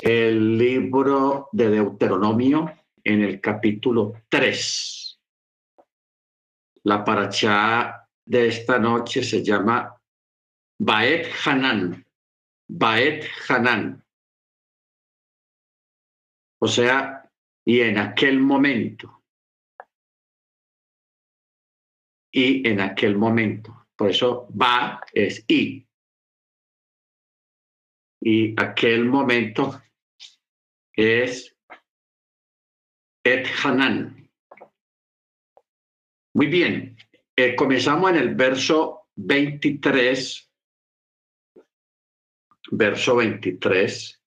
el libro de Deuteronomio en el capítulo 3. La paracha de esta noche se llama Baet Hanan. Baet Hanan. O sea, y en aquel momento. Y en aquel momento. Por eso va es y. Y aquel momento es Et Hanan. Muy bien, eh, comenzamos en el verso 23, verso 23.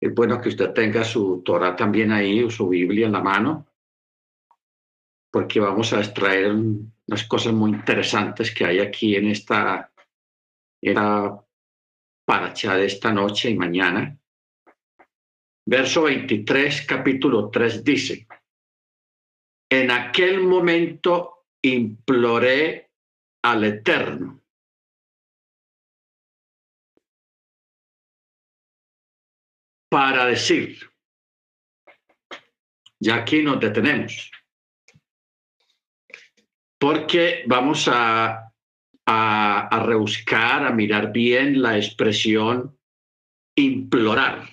Es bueno que usted tenga su Torah también ahí, o su Biblia en la mano, porque vamos a extraer unas cosas muy interesantes que hay aquí en esta, en la paracha de esta noche y mañana. Verso 23, capítulo 3 dice, en aquel momento imploré al Eterno. Para decir, ya aquí nos detenemos, porque vamos a, a, rebuscar, a mirar bien la expresión implorar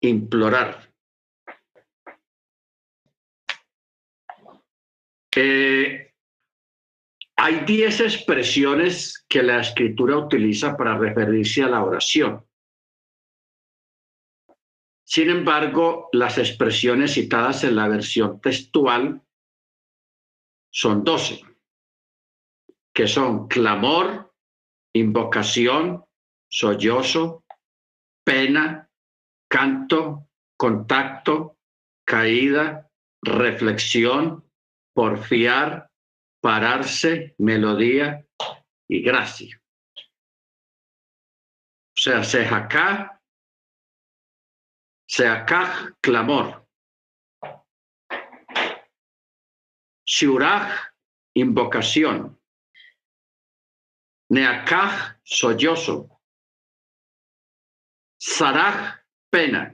implorar. Eh, hay diez expresiones que la escritura utiliza para referirse a la oración. Sin embargo, las expresiones citadas en la versión textual son doce, que son clamor, invocación, sollozo, pena, canto, contacto, caída, reflexión, porfiar, pararse, melodía y gracia. O sea, sejacá, seacaj, clamor. Shuraj, invocación. Neakaj, sollozo. Saraj, pena.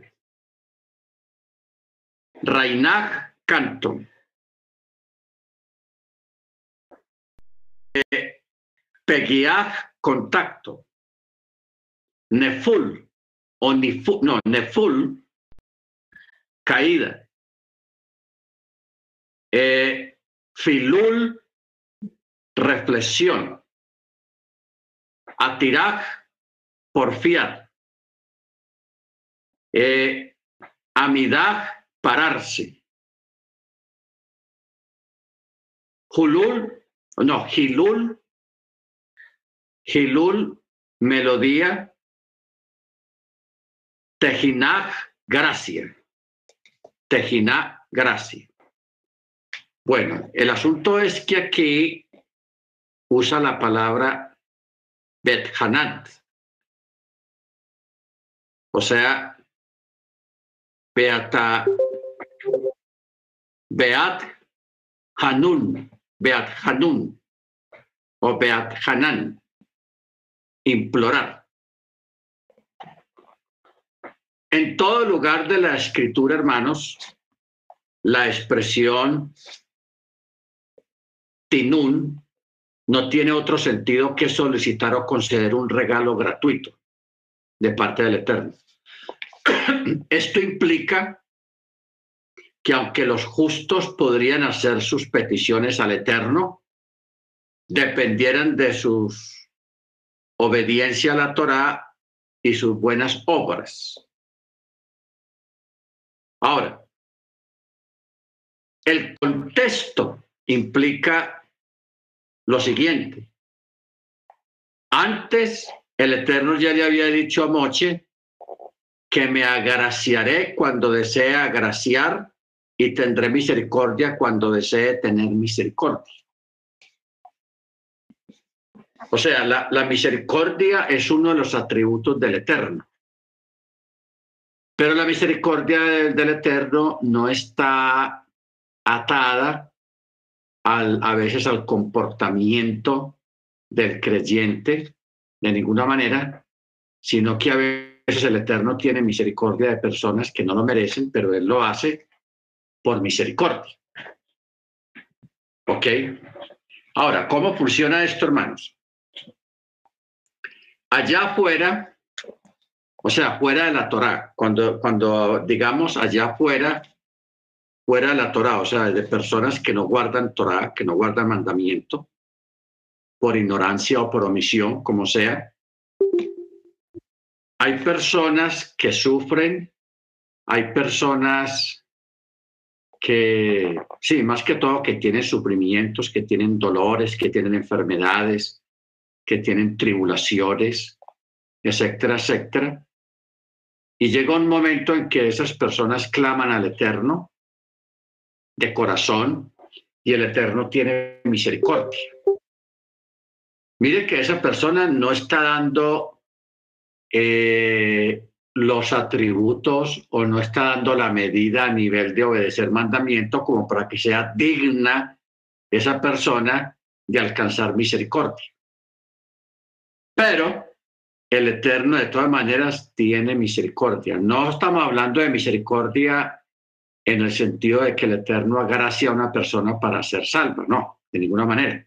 Rainag canto. Eh, contacto. Neful o niful, no, neful caída. Eh, filul reflexión. Atiraj porfiar. Eh, amidad, pararse. Hulul, no, Hilul, Hilul, melodía. Tejinaj, gracia. Tejinaj, gracia. Bueno, el asunto es que aquí usa la palabra Bethanat. O sea, Beata, Beat Hanun, Beat Hanun o Beat Hanan, implorar. En todo lugar de la escritura, hermanos, la expresión tinun no tiene otro sentido que solicitar o conceder un regalo gratuito de parte del Eterno. Esto implica que aunque los justos podrían hacer sus peticiones al Eterno, dependieran de su obediencia a la Torá y sus buenas obras. Ahora, el contexto implica lo siguiente. Antes, el Eterno ya le había dicho a Moche que me agraciaré cuando desee agraciar y tendré misericordia cuando desee tener misericordia. O sea, la, misericordia es uno de los atributos del Eterno. Pero la misericordia del, Eterno no está atada al, a veces al comportamiento del creyente de ninguna manera, sino que a veces el Eterno tiene misericordia de personas que no lo merecen, pero Él lo hace por misericordia. ¿Ok? Ahora, ¿cómo funciona esto, hermanos? Allá afuera, o sea, fuera de la Torah, cuando, cuando digamos allá afuera, fuera de la Torah, o sea, de personas que no guardan Torah, que no guardan mandamiento, por ignorancia o por omisión, como sea, hay personas que sufren, hay personas que, sí, más que todo, que tienen sufrimientos, que tienen dolores, que tienen enfermedades, que tienen tribulaciones, etcétera, etcétera. Y llega un momento en que esas personas claman al Eterno de corazón y el Eterno tiene misericordia. Mire que esa persona no está dando eh, los atributos o no está dando la medida a nivel de obedecer mandamiento como para que sea digna esa persona de alcanzar misericordia. Pero el Eterno de todas maneras tiene misericordia. No estamos hablando de misericordia en el sentido de que el Eterno agracia a una persona para ser salva, no, de ninguna manera,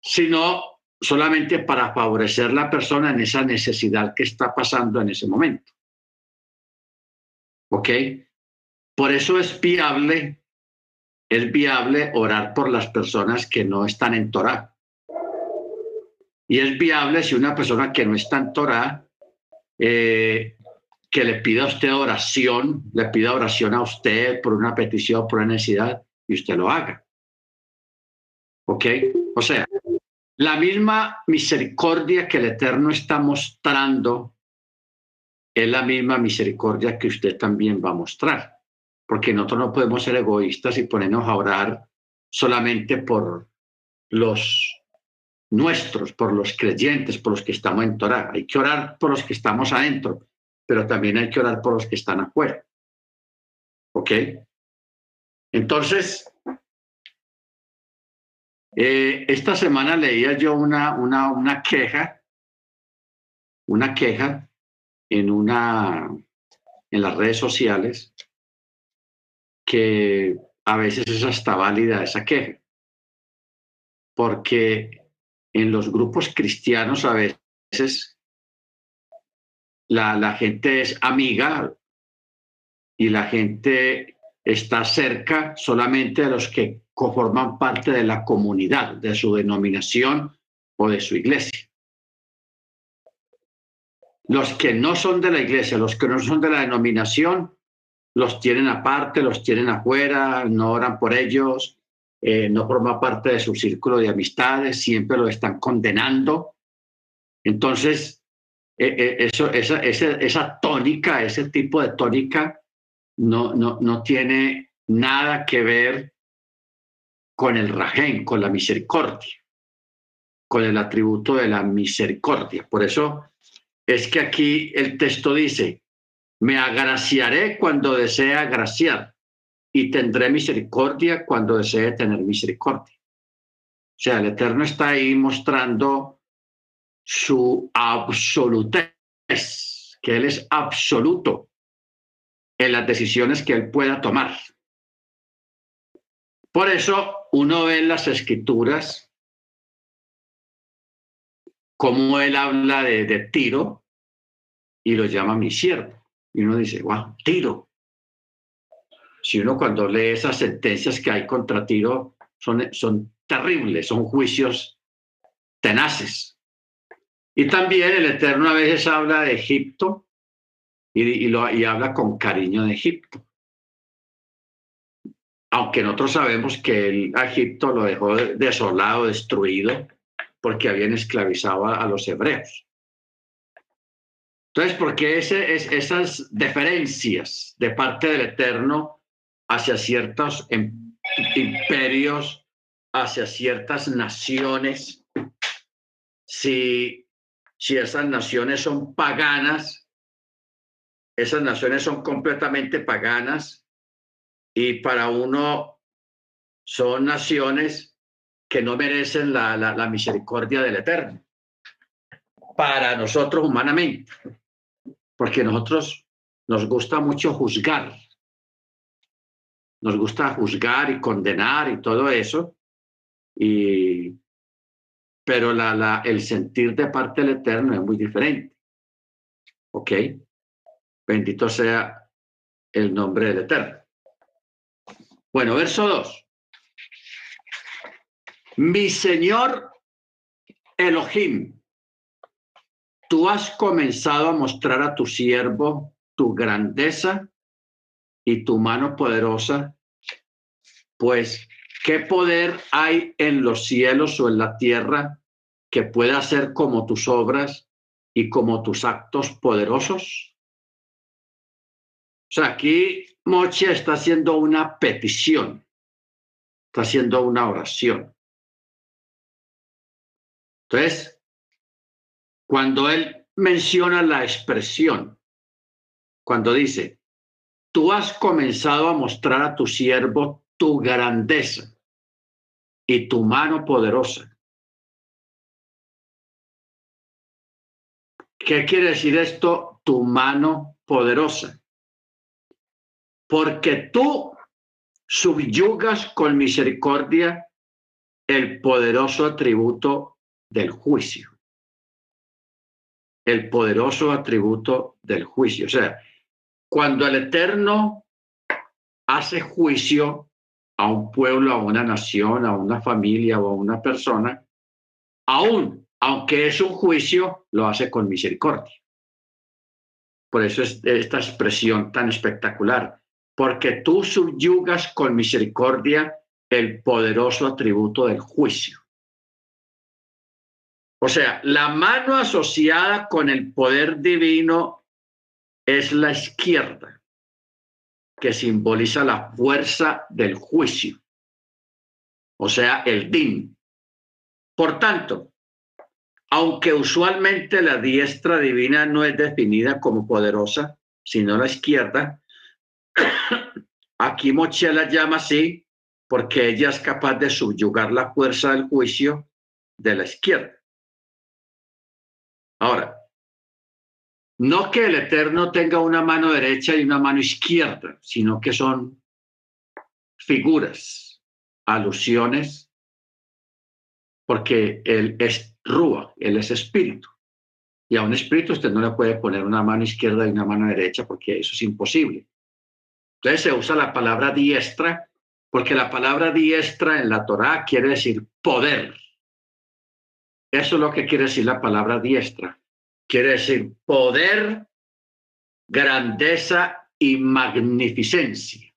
sino solamente para favorecer la persona en esa necesidad que está pasando en ese momento. ¿Ok? Por eso es viable, es viable orar por las personas que no están en Torah. Y es viable si una persona que no está en Torah, eh, que le pida a usted oración, le pida oración a usted por una petición, por una necesidad, y usted lo haga. ¿Ok? O sea, la misma misericordia que el Eterno está mostrando es la misma misericordia que usted también va a mostrar, porque nosotros no podemos ser egoístas y ponernos a orar solamente por los nuestros, por los creyentes, por los que estamos en Torah. Hay que orar por los que estamos adentro, pero también hay que orar por los que están afuera. ¿Ok? Entonces, eh, esta semana leía yo una, una, una queja, una queja en, una, en las redes sociales que a veces es hasta válida esa queja, porque en los grupos cristianos a veces la, gente es amiga y la gente está cerca solamente de los que conforman parte de la comunidad, de su denominación o de su iglesia. Los que no son de la iglesia, los que no son de la denominación, los tienen aparte, los tienen afuera, no oran por ellos, eh, no forman parte de su círculo de amistades, siempre lo están condenando. Entonces, eso, esa, esa, esa, tónica, ese tipo de tónica, no, no, no tiene nada que ver con el rajén, con la misericordia, con el atributo de la misericordia. Por eso es que aquí el texto dice, me agraciaré cuando desee agraciar y tendré misericordia cuando desee tener misericordia. O sea, el Eterno está ahí mostrando su absolutez, que Él es absoluto en las decisiones que Él pueda tomar. Por eso uno ve en las escrituras cómo él habla de, Tiro y lo llama mi siervo. Y uno dice, wow, Tiro. Si uno cuando lee esas sentencias que hay contra Tiro, son, son terribles, son juicios tenaces. Y también el Eterno a veces habla de Egipto y, lo, y habla con cariño de Egipto aunque nosotros sabemos que el Egipto lo dejó desolado, destruido, porque habían esclavizado a, los hebreos. Entonces, ¿por qué ese, es, esas deferencias de parte del Eterno hacia ciertos imperios, hacia ciertas naciones, si, si esas naciones son paganas, esas naciones son completamente paganas, y para uno son naciones que no merecen la, misericordia del Eterno. para nosotros humanamente, porque nosotros nos gusta mucho juzgar, nos gusta juzgar y condenar y todo eso, y, pero la, la, el sentir de parte del Eterno es muy diferente. ¿Ok? Bendito sea el nombre del Eterno. Bueno, verso 2. Mi Señor Elohim, tú has comenzado a mostrar a tu siervo tu grandeza y tu mano poderosa, pues ¿qué poder hay en los cielos o en la tierra que pueda ser como tus obras y como tus actos poderosos? O sea, aquí Moche está haciendo una petición, está haciendo una oración. Entonces, cuando él menciona la expresión, cuando dice, tú has comenzado a mostrar a tu siervo tu grandeza y tu mano poderosa. ¿Qué quiere decir esto? Tu mano poderosa. Porque tú subyugas con misericordia el poderoso atributo del juicio. El poderoso atributo del juicio. O sea, cuando el Eterno hace juicio a un pueblo, a una nación, a una familia o a una persona, aún aunque es un juicio, lo hace con misericordia. Por eso es esta expresión tan espectacular, porque tú subyugas con misericordia el poderoso atributo del juicio. O sea, la mano asociada con el poder divino es la izquierda, que simboliza la fuerza del juicio, o sea, el din. Por tanto, aunque usualmente la diestra divina no es definida como poderosa, sino la izquierda, aquí Moche la llama así porque ella es capaz de subyugar la fuerza del juicio de la izquierda. Ahora, no que el Eterno tenga una mano derecha y una mano izquierda, sino que son figuras, alusiones, porque Él es Rúa, Él es espíritu. Y a un espíritu usted no le puede poner una mano izquierda y una mano derecha porque eso es imposible. Entonces se usa la palabra diestra porque la palabra diestra en la Torá quiere decir poder. Eso es lo que quiere decir la palabra diestra. Quiere decir poder, grandeza y magnificencia.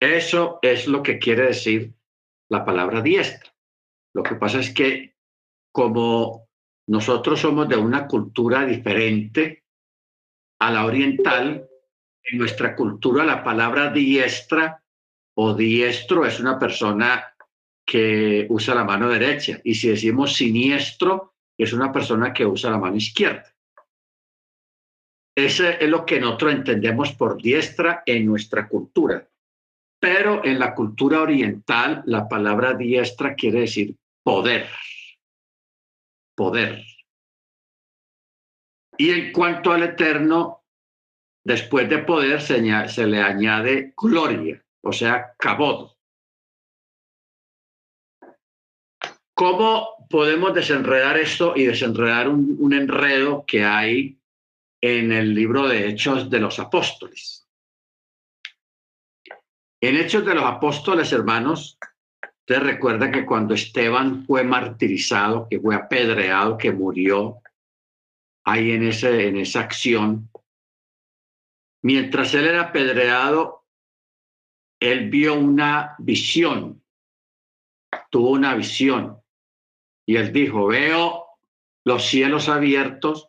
Eso es lo que quiere decir la palabra diestra. Lo que pasa es que como nosotros somos de una cultura diferente a la oriental, en nuestra cultura la palabra diestra o diestro es una persona que usa la mano derecha. Y si decimos siniestro, es una persona que usa la mano izquierda. Ese es lo que nosotros entendemos por diestra en nuestra cultura. Pero en la cultura oriental, la palabra diestra quiere decir poder. Poder. Y en cuanto al eterno, después de poder se, se le añade gloria, o sea, cabod. ¿Cómo podemos desenredar esto y desenredar un, enredo que hay en el libro de Hechos de los Apóstoles? En Hechos de los Apóstoles, hermanos, ustedes recuerdan que cuando Esteban fue martirizado, que fue apedreado, que murió ahí en, ese, en esa acción, mientras él era apedreado, él vio una visión, tuvo una visión y él dijo, veo los cielos abiertos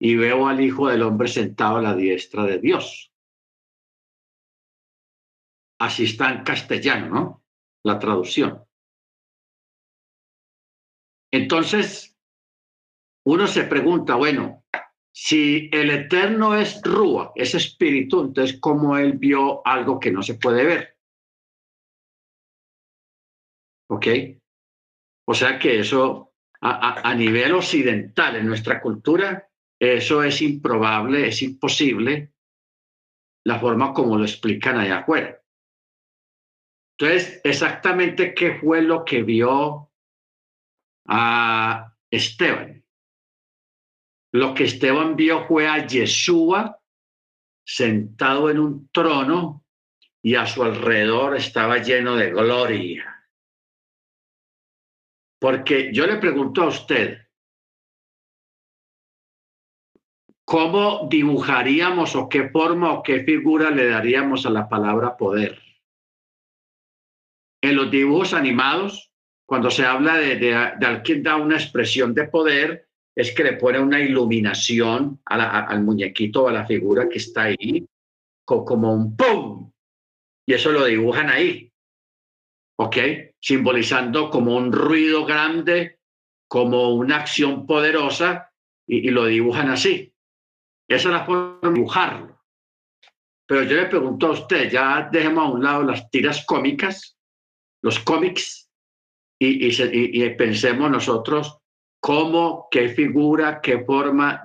y veo al Hijo del Hombre sentado a la diestra de Dios. Así está en castellano, ¿no? La traducción. Entonces, uno se pregunta, bueno, si el Eterno es Rúa, es espíritu, entonces, ¿cómo él vio algo que no se puede ver? ¿Ok? O sea que eso a, nivel occidental, en nuestra cultura, eso es improbable, es imposible, la forma como lo explican allá afuera. Entonces, exactamente qué fue lo que vio a Esteban. Lo que Esteban vio fue a Yeshua sentado en un trono y a su alrededor estaba lleno de gloria. Porque yo le pregunto a usted, ¿cómo dibujaríamos o qué forma o qué figura le daríamos a la palabra poder? En los dibujos animados, cuando se habla de, de, alguien da una expresión de poder, es que le pone una iluminación al muñequito o a la figura que está ahí, como un ¡pum! Y eso lo dibujan ahí. ¿Ok? Simbolizando como un ruido grande, como una acción poderosa, y, lo dibujan así. Esa es la forma de dibujarlo. Pero yo le pregunto a usted, ya dejemos a un lado las tiras cómicas, los cómics, y, y, pensemos nosotros cómo, qué figura, qué forma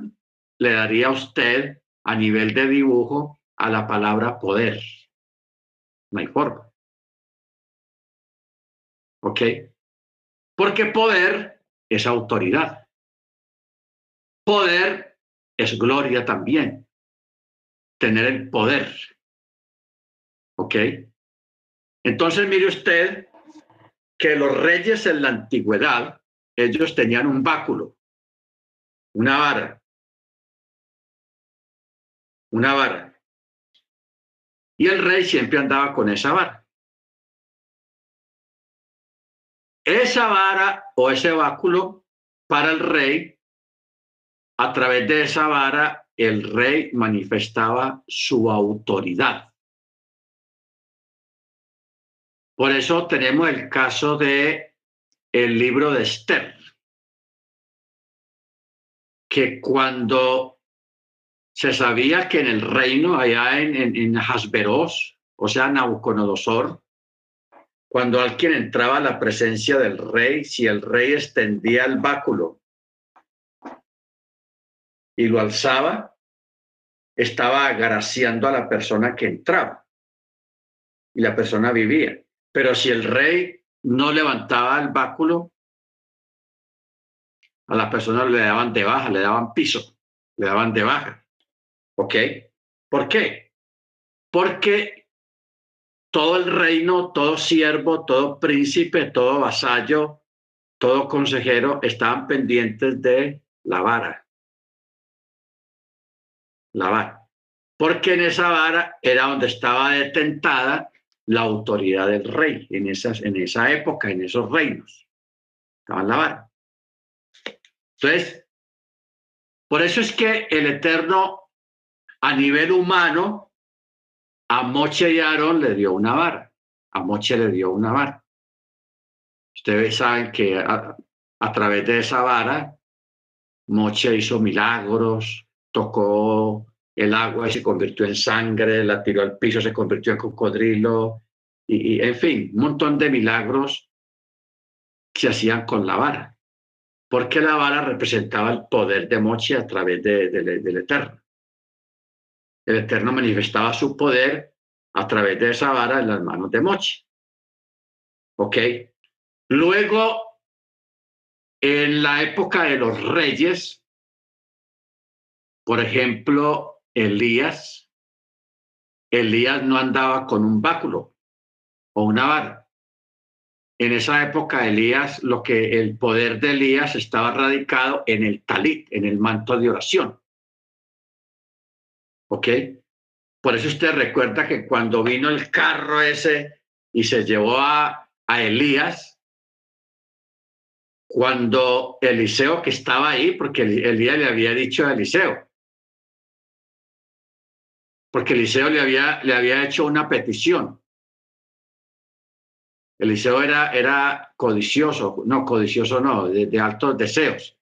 le daría usted a nivel de dibujo a la palabra poder. No hay forma. ¿Ok? Porque poder es autoridad. Poder es gloria también. Tener el poder. ¿Ok? Entonces mire usted que los reyes en la antigüedad, ellos tenían un báculo, una vara, una vara. Y el rey siempre andaba con esa vara. Esa vara o ese báculo para el rey, a través de esa vara el rey manifestaba su autoridad. Por eso tenemos el caso de el libro de Esther, que cuando se sabía que en el reino, allá en, en, en Hasberos, o sea, Nabucodonosor, cuando alguien entraba a la presencia del rey, si el rey extendía el báculo y lo alzaba, estaba agraciando a la persona que entraba y la persona vivía. Pero si el rey no levantaba el báculo, a la persona le daban de baja, le daban piso, le daban de baja. ¿Ok? ¿Por qué? Porque todo el reino, todo siervo, todo príncipe, todo vasallo, todo consejero estaban pendientes de la vara. La vara. Porque en esa vara era donde estaba detentada la autoridad del rey, en, esas, en esa época, en esos reinos. Estaba la vara. Entonces, por eso es que el Eterno, a nivel humano, a Moche y Aarón le dio una vara. A Moche le dio una vara. Ustedes saben que a, través de esa vara, Moche hizo milagros, tocó el agua y se convirtió en sangre, la tiró al piso, se convirtió en cocodrilo, y, en fin, un montón de milagros se hacían con la vara, porque la vara representaba el poder de Moche a través del Eterno el Eterno manifestaba su poder a través de esa vara en las manos de Mochi. ¿Ok? Luego, en la época de los reyes, por ejemplo, Elías, Elías no andaba con un báculo o una vara. En esa época, Elías, lo que el poder de Elías estaba radicado en el talit, en el manto de oración. ¿Ok? Por eso usted recuerda que cuando vino el carro ese y se llevó a, a Elías, cuando Eliseo que estaba ahí, porque Elías le había dicho a Eliseo, porque Eliseo le había, le había hecho una petición. Eliseo era, era codicioso, no, codicioso no, de, de altos deseos.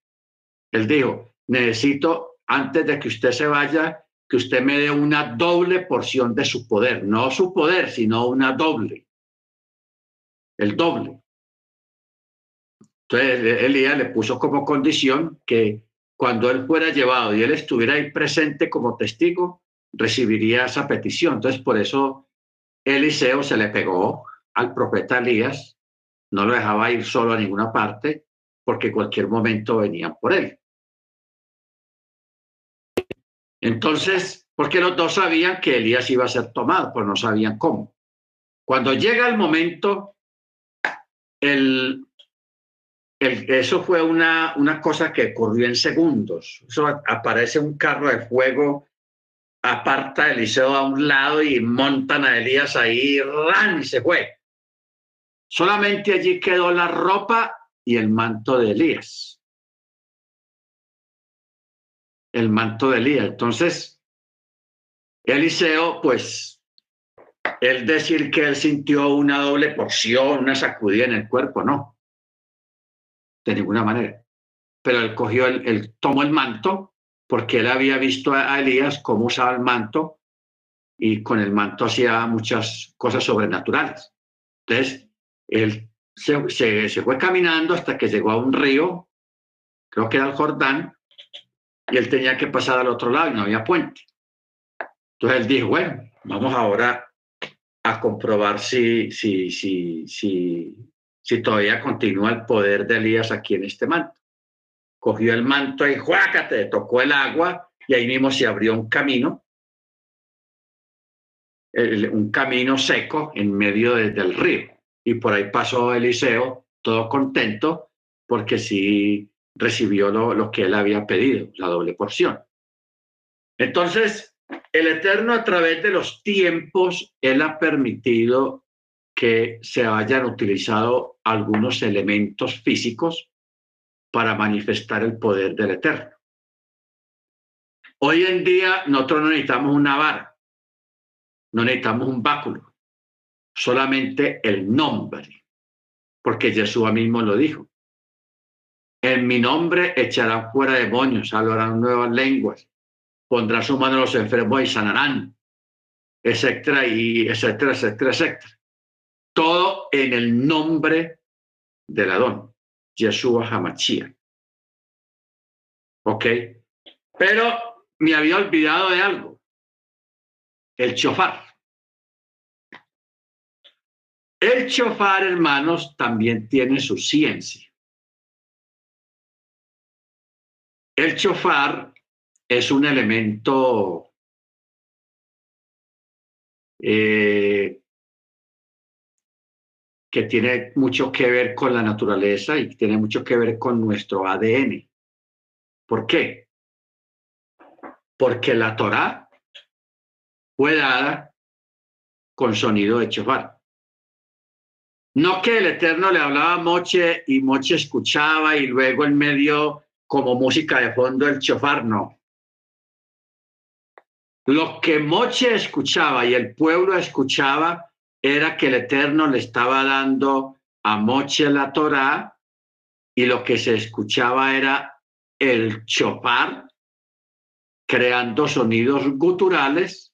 Él dijo, necesito, antes de que usted se vaya, que usted me dé una doble porción de su poder, no su poder, sino una doble, el doble. Entonces Elías le puso como condición que cuando él fuera llevado y él estuviera ahí presente como testigo, recibiría esa petición. Entonces por eso Eliseo se le pegó al profeta Elías, no lo dejaba ir solo a ninguna parte, porque en cualquier momento venían por él. Entonces, porque los dos sabían que Elías iba a ser tomado, pero no sabían cómo. Cuando llega el momento, el, eso fue una, una cosa que ocurrió en segundos. Aparece un carro de fuego, aparta a Eliseo a un lado y montan a Elías ahí, ran y se fue. Solamente allí quedó la ropa y el manto de Elías. El manto de Elías. Entonces, Eliseo, pues, él decir que él sintió una doble porción, una sacudida en el cuerpo, no. De ninguna manera. Pero él cogió, el, tomó el manto porque él había visto a Elías cómo usaba el manto y con el manto hacía muchas cosas sobrenaturales. Entonces, él se, se, fue caminando hasta que llegó a un río, creo que era el Jordán, y él tenía que pasar al otro lado y no había puente. Entonces él dijo, bueno, vamos ahora a comprobar si, si, si, si, si todavía continúa el poder de Elías aquí en este manto. Cogió el manto y juácate, tocó el agua y ahí mismo se abrió un camino, un camino seco en medio del río y por ahí pasó Eliseo, todo contento, porque sí recibió lo, que él había pedido, la doble porción. Entonces, el Eterno a través de los tiempos, Él ha permitido que se hayan utilizado algunos elementos físicos para manifestar el poder del Eterno. Hoy en día nosotros no necesitamos una vara, no necesitamos un báculo, solamente el nombre, porque Jesús mismo lo dijo. En mi nombre echarán fuera demonios, hablarán nuevas lenguas, pondrá su mano a los enfermos y sanarán, etcétera, y etcétera, etcétera, etcétera. Todo en el nombre del Adón, Yeshua Hamachia. ¿Ok? Pero me había olvidado de algo, el chofar. El chofar, hermanos, también tiene su ciencia. El chofar es un elemento eh, que tiene mucho que ver con la naturaleza y tiene mucho que ver con nuestro ADN. ¿Por qué? Porque la Torá fue dada con sonido de chofar. No que el Eterno le hablaba a Moche y Moche escuchaba y luego en medio como música de fondo el chofar, no. Lo que Moche escuchaba y el pueblo escuchaba era que el Eterno le estaba dando a Moche la Torá y lo que se escuchaba era el chofar creando sonidos guturales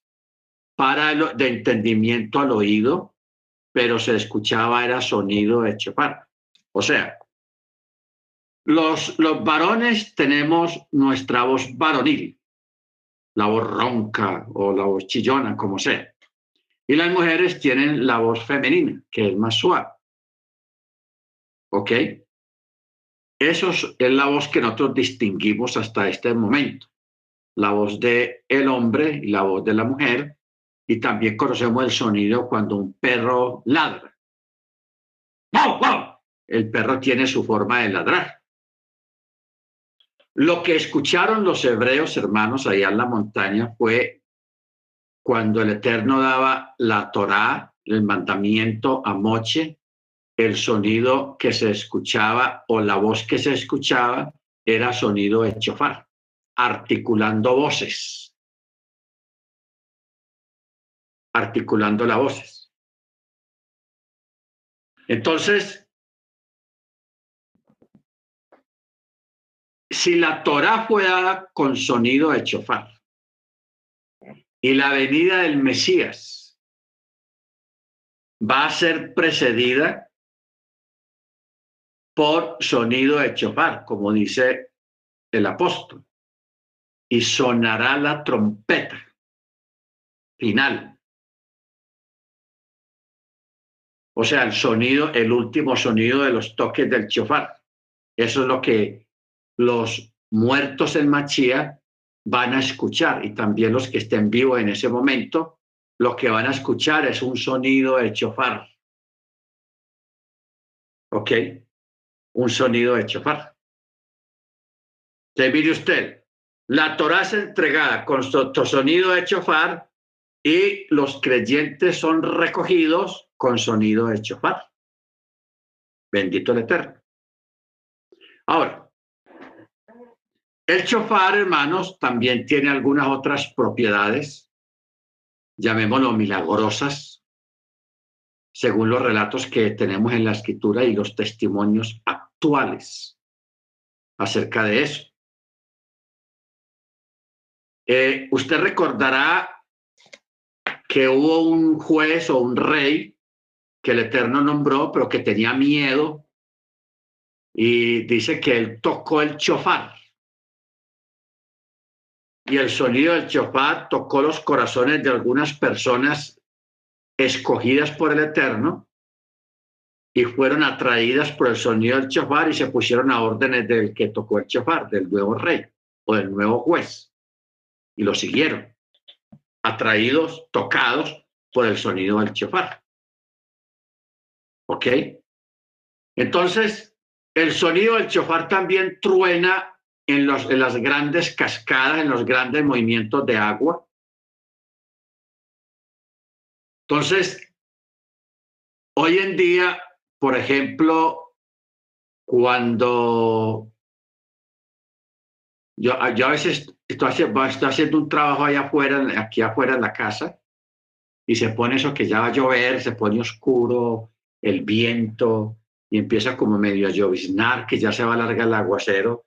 para de entendimiento al oído pero se escuchaba era sonido de chopar. O sea, los, varones tenemos nuestra voz varonil, la voz ronca o la voz chillona, como sea. Y las mujeres tienen la voz femenina, que es más suave. ¿Ok? Eso es la voz que nosotros distinguimos hasta este momento. La voz del el hombre y la voz de la mujer y también conocemos el sonido cuando un perro ladra. ¡Wow, wow! El perro tiene su forma de ladrar. Lo que escucharon los hebreos hermanos allá en la montaña fue cuando el Eterno daba la Torá, el mandamiento a Moche, el sonido que se escuchaba o la voz que se escuchaba era sonido de chofar, articulando voces articulando las voces. Entonces, si la Torah fue dada con sonido de chofar y la venida del Mesías va a ser precedida por sonido de chofar, como dice el apóstol. Y sonará la trompeta final. O sea, el sonido, el último sonido de los toques del chofar. Eso es lo que los muertos en Machía van a escuchar y también los que estén vivos en ese momento, lo que van a escuchar es un sonido de chofar. ¿Ok? Un sonido de chofar. Se mire usted, la Torah es entregada con sonido de chofar y los creyentes son recogidos con sonido de chofar. Bendito el Eterno. Ahora, el chofar, hermanos, también tiene algunas otras propiedades, llamémoslo milagrosas, según los relatos que tenemos en la escritura y los testimonios actuales acerca de eso. Eh, usted recordará que hubo un juez o un rey que el Eterno nombró, pero que tenía miedo y dice que él tocó el chofar. Y el sonido del chofar tocó los corazones de algunas personas escogidas por el Eterno y fueron atraídas por el sonido del chofar y se pusieron a órdenes del que tocó el chofar, del nuevo rey o del nuevo juez. Y lo siguieron, atraídos, tocados por el sonido del chofar. ¿Ok? Entonces, el sonido del chofar también truena en, los, en las grandes cascadas, en los grandes movimientos de agua. Entonces, hoy en día, por ejemplo, cuando yo, yo a veces estoy, estoy haciendo un trabajo allá afuera, aquí afuera en la casa, y se pone eso que ya va a llover, se pone oscuro, el viento, y empieza como medio a lloviznar, que ya se va a alargar el aguacero.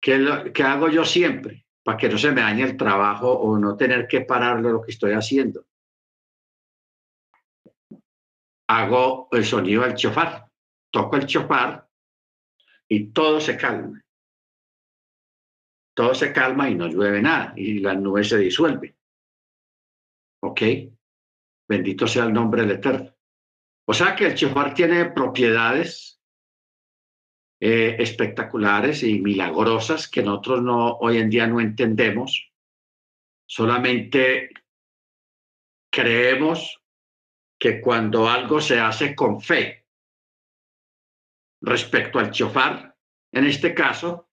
¿Qué, ¿Qué hago yo siempre? Para que no se me dañe el trabajo o no tener que parar lo que estoy haciendo. Hago el sonido del chofar. Toco el chofar y todo se calma. Todo se calma y no llueve nada y las nubes se disuelven. ¿Ok? Bendito sea el nombre del Eterno. O sea que el chofar tiene propiedades eh, espectaculares y milagrosas que nosotros no, hoy en día no entendemos. Solamente creemos que cuando algo se hace con fe respecto al chofar, en este caso,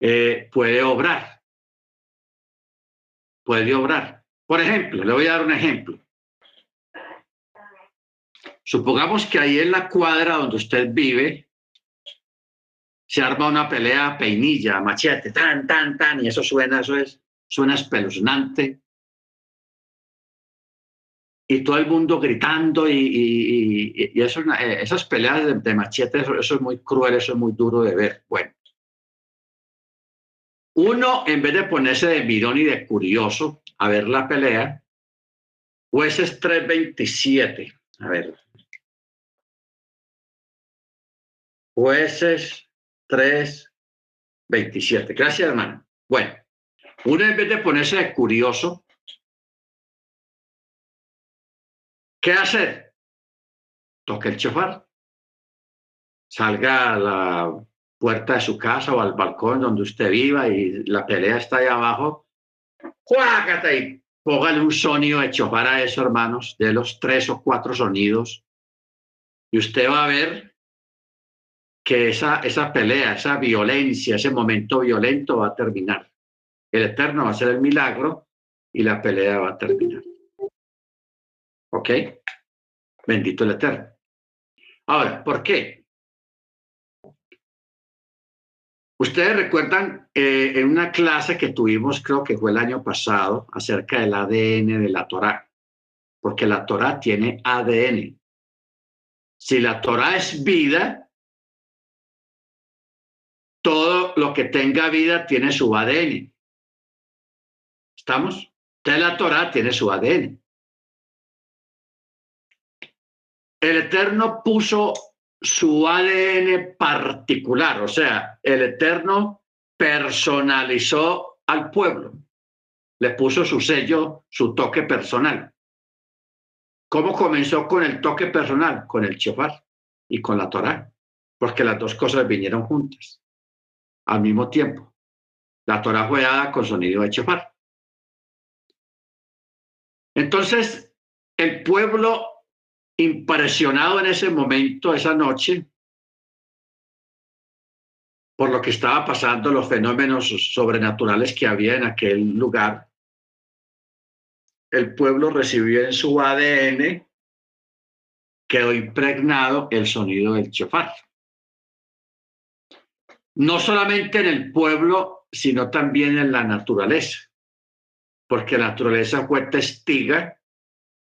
eh, puede obrar. Puede obrar. Por ejemplo, le voy a dar un ejemplo. Supongamos que ahí en la cuadra donde usted vive se arma una pelea peinilla, machete, tan, tan, tan, y eso suena, eso es, suena espeluznante. Y todo el mundo gritando y, y, eso, eh, esas peleas de, machete, eso, es muy cruel, eso es muy duro de ver. Bueno, uno, en vez de ponerse de mirón y de curioso a ver la pelea, jueces 327, a ver, Jueces 3, 27. Gracias, hermano. Bueno, uno en vez de ponerse curioso, ¿qué hacer? Toque el chofar. Salga a la puerta de su casa o al balcón donde usted viva y la pelea está ahí abajo. ¡Cuácate! Y póngale un sonido de chofar a eso, hermanos, de los tres o cuatro sonidos. Y usted va a ver que esa, esa pelea, esa violencia, ese momento violento va a terminar. El Eterno va a ser el milagro y la pelea va a terminar. ¿Ok? Bendito el Eterno. Ahora, ¿por qué? Ustedes recuerdan eh, en una clase que tuvimos, creo que fue el año pasado, acerca del ADN de la Torah, porque la Torah tiene ADN. Si la Torah es vida, todo lo que tenga vida tiene su ADN. ¿Estamos? De la Torah tiene su ADN. El Eterno puso su ADN particular, o sea, el Eterno personalizó al pueblo, le puso su sello, su toque personal. ¿Cómo comenzó con el toque personal? Con el chofar y con la Torá, porque las dos cosas vinieron juntas al mismo tiempo. La Torá fue dada con sonido de chofar. Entonces, el pueblo impresionado en ese momento, esa noche, por lo que estaba pasando, los fenómenos sobrenaturales que había en aquel lugar, el pueblo recibió en su ADN, quedó impregnado el sonido del chofar. No solamente en el pueblo, sino también en la naturaleza, porque la naturaleza fue testiga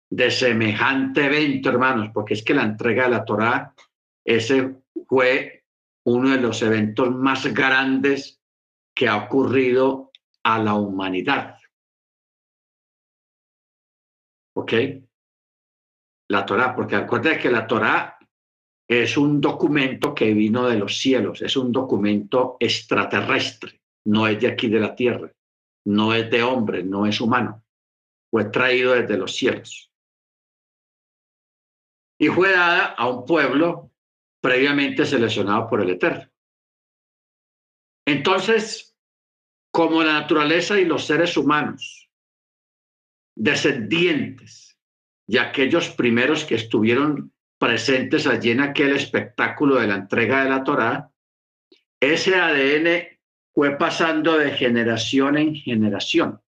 de semejante evento, hermanos, porque es que la entrega de la Torá, ese fue uno de los eventos más grandes que ha ocurrido a la humanidad. ¿Ok? La Torá, porque acuérdate que la Torá es un documento que vino de los cielos, es un documento extraterrestre, no es de aquí de la tierra, no es de hombre, no es humano, fue traído desde los cielos y fue dada a un pueblo previamente seleccionado por el Eterno. Entonces, como la naturaleza y los seres humanos, descendientes y aquellos primeros que estuvieron presentes allí en aquel espectáculo de la entrega de la Torá, ese ADN fue pasando de generación en generación,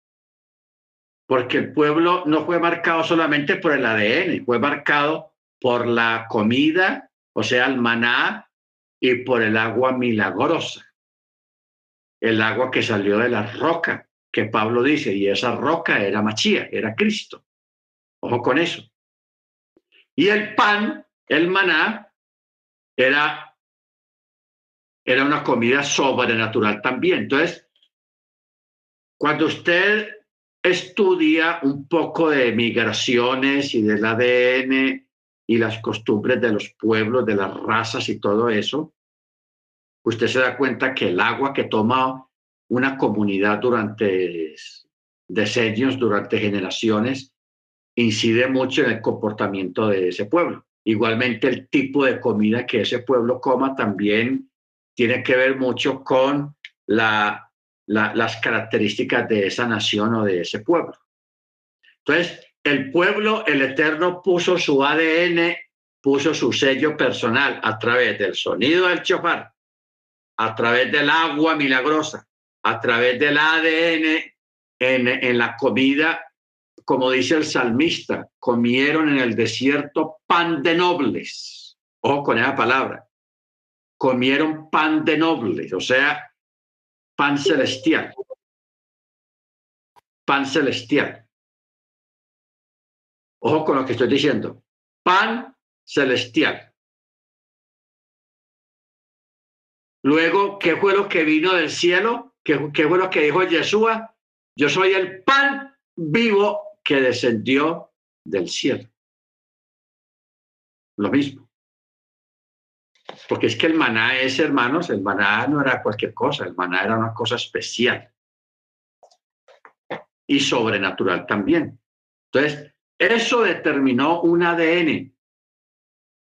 porque el pueblo no fue marcado solamente por el ADN, fue marcado por la comida, o sea, el maná, y por el agua milagrosa, el agua que salió de la roca, que Pablo dice, y esa roca era Machía, era Cristo. Ojo con eso. Y el pan, el maná, era, era una comida sobrenatural también. Entonces, cuando usted estudia un poco de migraciones y del ADN y las costumbres de los pueblos, de las razas y todo eso, usted se da cuenta que el agua que toma una comunidad durante decenios, durante generaciones, incide mucho en el comportamiento de ese pueblo. Igualmente el tipo de comida que ese pueblo coma también tiene que ver mucho con la, las características de esa nación o de ese pueblo. Entonces, el pueblo, el Eterno, puso su ADN, puso su sello personal a través del sonido del chofar, a través del agua milagrosa, a través del ADN en, en la comida, como dice el salmista, comieron en el desierto pan de nobles. Ojo con esa palabra. Comieron pan de nobles, o sea, pan celestial. Pan celestial. Ojo con lo que estoy diciendo. Pan celestial. Luego, ¿qué fue lo que vino del cielo? ¿Qué, fue lo que dijo Yeshua? Yo soy el pan vivo que descendió del cielo. Lo mismo. Porque es que el maná es, hermanos, el maná no era cualquier cosa, el maná era una cosa especial y sobrenatural también. Entonces, eso determinó un ADN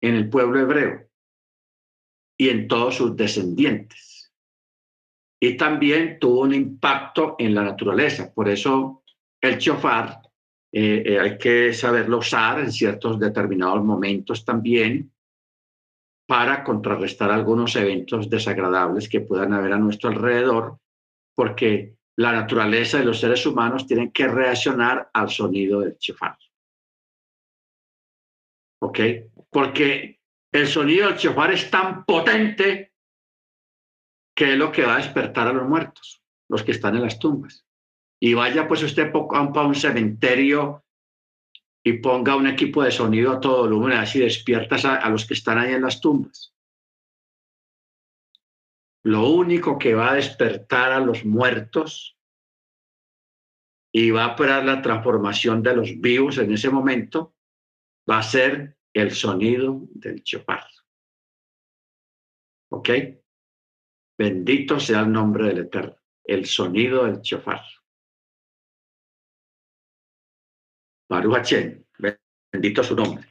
en el pueblo hebreo y en todos sus descendientes. Y también tuvo un impacto en la naturaleza. Por eso el chofar eh, eh, hay que saberlo usar en ciertos determinados momentos también para contrarrestar algunos eventos desagradables que puedan haber a nuestro alrededor, porque la naturaleza de los seres humanos tienen que reaccionar al sonido del chofar. ¿ok? Porque el sonido del chofar es tan potente que es lo que va a despertar a los muertos, los que están en las tumbas. Y vaya pues usted a un cementerio y ponga un equipo de sonido a todo volumen, así despiertas a, los que están ahí en las tumbas. Lo único que va a despertar a los muertos y va a operar la transformación de los vivos en ese momento va a ser el sonido del chopar. ¿Ok? Bendito sea el nombre del Eterno, el sonido del chofar. Baruch bendito su nombre.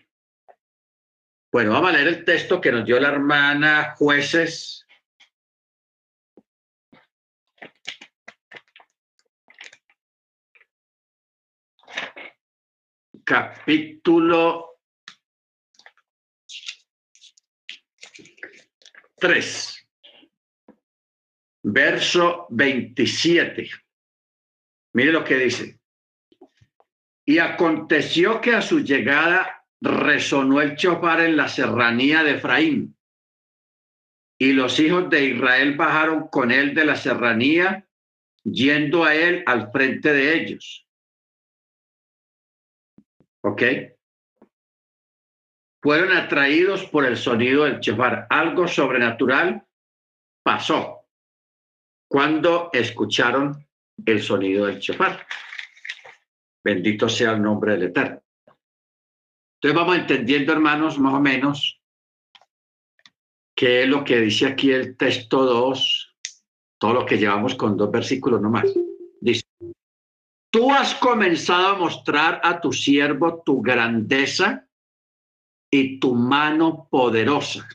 Bueno, vamos a leer el texto que nos dio la hermana Jueces. Capítulo 3, verso 27. Mire lo que dice. Y aconteció que a su llegada resonó el chofar en la serranía de Efraín. Y los hijos de Israel bajaron con él de la serranía, yendo a él al frente de ellos. ¿Ok? Fueron atraídos por el sonido del chofar. Algo sobrenatural pasó cuando escucharon el sonido del chofar. Bendito sea el nombre del Eterno. Entonces vamos entendiendo, hermanos, más o menos, qué es lo que dice aquí el texto 2, todo lo que llevamos con dos versículos nomás. Dice, tú has comenzado a mostrar a tu siervo tu grandeza y tu mano poderosa.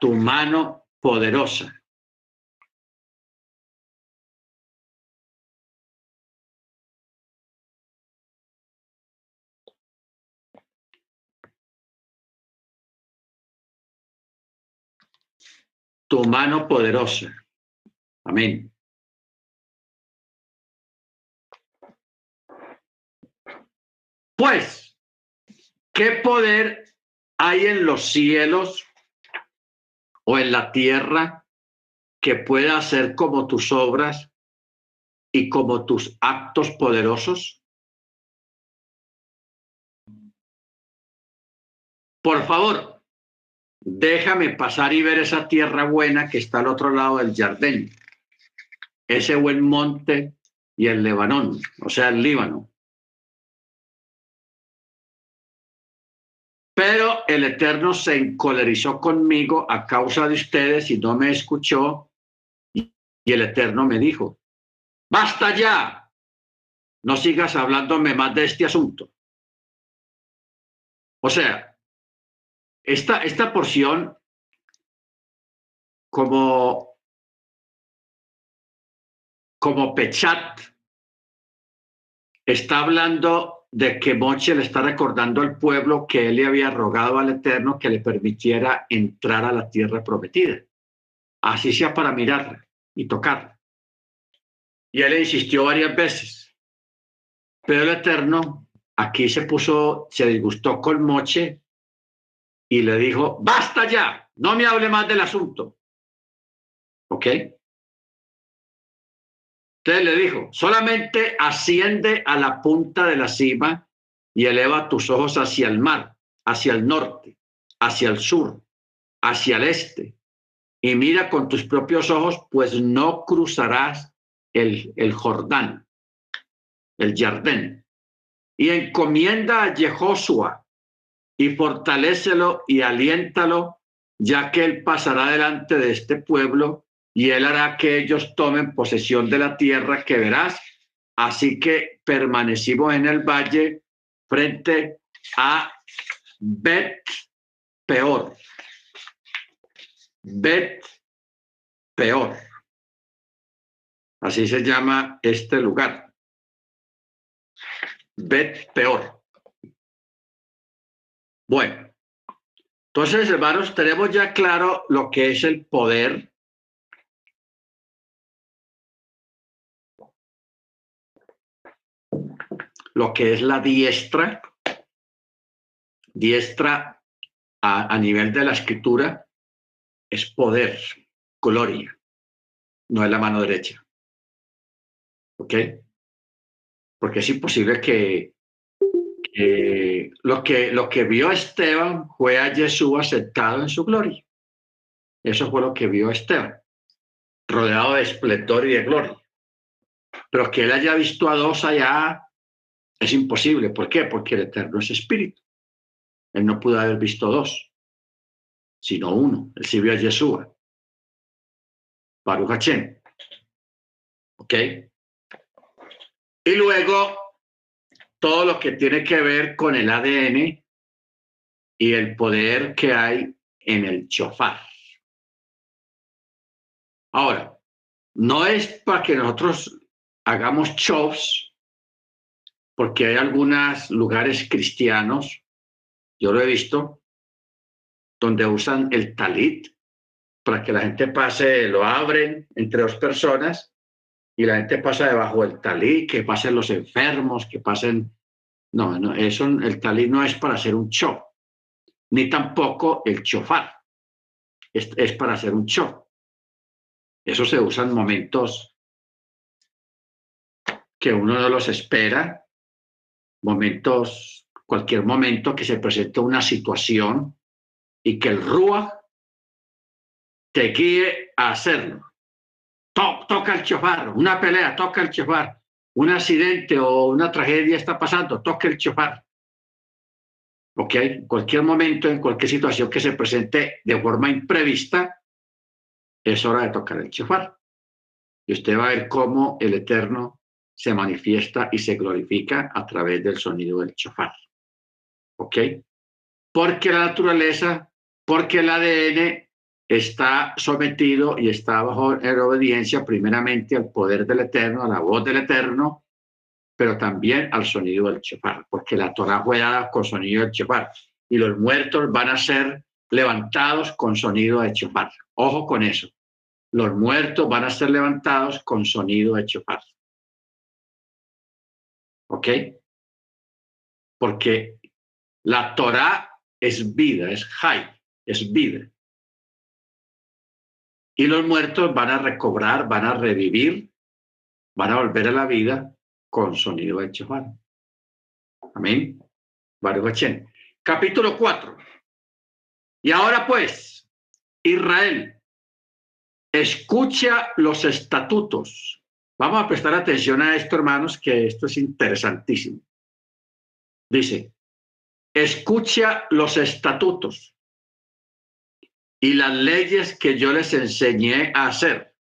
Tu mano poderosa. Tu mano poderosa. Amén. Pues, ¿qué poder hay en los cielos o en la tierra que pueda hacer como tus obras y como tus actos poderosos? Por favor, déjame pasar y ver esa tierra buena que está al otro lado del jardín, ese buen monte y el Lebanón, o sea, el Líbano. Pero el Eterno se encolerizó conmigo a causa de ustedes y no me escuchó. Y el Eterno me dijo, basta ya, no sigas hablándome más de este asunto. O sea, esta, esta porción, como, como Pechat, está hablando de que Moche le está recordando al pueblo que él le había rogado al Eterno que le permitiera entrar a la tierra prometida, así sea para mirarla y tocarla. Y él insistió varias veces, pero el Eterno aquí se puso, se disgustó con Moche y le dijo, basta ya, no me hable más del asunto. ¿Ok? Entonces le dijo, solamente asciende a la punta de la cima y eleva tus ojos hacia el mar, hacia el norte, hacia el sur, hacia el este, y mira con tus propios ojos, pues no cruzarás el, Jordán, el Jardín. Y encomienda a Jehoshua, y fortalécelo y aliéntalo, ya que él pasará delante de este pueblo y él hará que ellos tomen posesión de la tierra que verás. Así que permanecimos en el valle frente a Bet Peor. Bet Peor. Así se llama este lugar. Bet Peor. Bueno, entonces, hermanos, tenemos ya claro lo que es el poder. Lo que es la diestra. Diestra a, nivel de la escritura es poder, gloria, no es la mano derecha. ¿Ok? Porque es imposible que eh, lo, que, lo que vio Esteban fue a Jesús aceptado en su gloria. Eso fue lo que vio Esteban, rodeado de esplendor y de gloria. Pero que él haya visto a dos allá es imposible. ¿Por qué? Porque el Eterno es espíritu. Él no pudo haber visto dos. sino uno. Él sí vio a Yeshua. Baruch Hashem. ¿Ok? Y luego, todo lo que tiene que ver con el ADN y el poder que hay en el chofar. Ahora, no es para que nosotros hagamos shows, porque hay algunos lugares cristianos, yo lo he visto, donde usan el talit para que la gente pase, lo abren entre dos personas y la gente pasa debajo del talit, que pasen los enfermos, que pasen... No, no, eso, el talit no es para hacer un show, ni tampoco el chofar, es, es para hacer un show. Eso se usa en momentos que uno no los espera, momentos, cualquier momento que se presente una situación y que el Rúa te guíe a hacerlo. Toca el chofar, una pelea, toca el chofar, un accidente o una tragedia está pasando, toca el chofar. ¿Ok? En cualquier momento, en cualquier situación que se presente de forma imprevista, es hora de tocar el chofar. Y usted va a ver cómo el Eterno se manifiesta y se glorifica a través del sonido del chofar. ¿Ok? Porque la naturaleza, porque el ADN está sometido y está bajo en obediencia primeramente al poder del Eterno, a la voz del Eterno, pero también al sonido del chofar, porque la Torah fue dada con sonido del chofar y los muertos van a ser levantados con sonido de chofar. Ojo con eso. Los muertos van a ser levantados con sonido de chofar. ¿Ok? Porque la Torah es vida, es hay, es vida. Y los muertos van a recobrar, van a revivir, van a volver a la vida con sonido de chofar. Amén. Baruch Capítulo 4. Y ahora pues, Israel, escucha los estatutos. Vamos a prestar atención a esto, hermanos, que esto es interesantísimo. Dice, escucha los estatutos y las leyes que yo les enseñé a hacer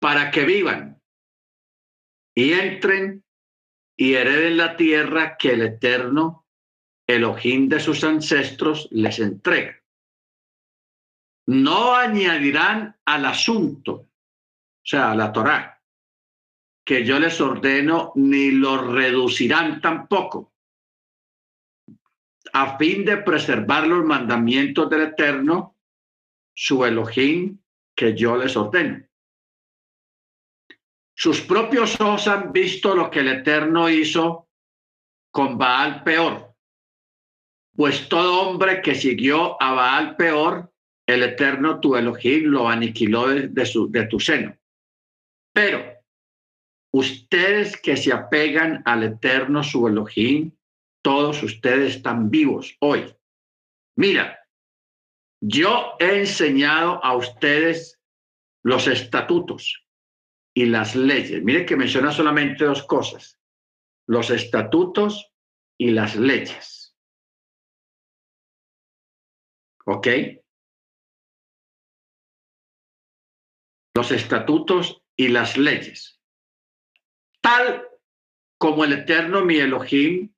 para que vivan y entren y hereden la tierra que el Eterno Elohim de sus ancestros les entrega. No añadirán al asunto, o sea, a la Torá, que yo les ordeno, ni lo reducirán tampoco, a fin de preservar los mandamientos del Eterno, su Elohim, que yo les ordeno. Sus propios ojos han visto lo que el Eterno hizo con Baal peor pues todo hombre que siguió a Baal peor, el eterno tu Elohim lo aniquiló de, su, de tu seno. Pero ustedes que se apegan al eterno su Elohim, todos ustedes están vivos hoy. Mira, yo he enseñado a ustedes los estatutos y las leyes. Mire que menciona solamente dos cosas, los estatutos y las leyes. ¿Ok? Los estatutos y las leyes. Tal como el eterno mi Elohim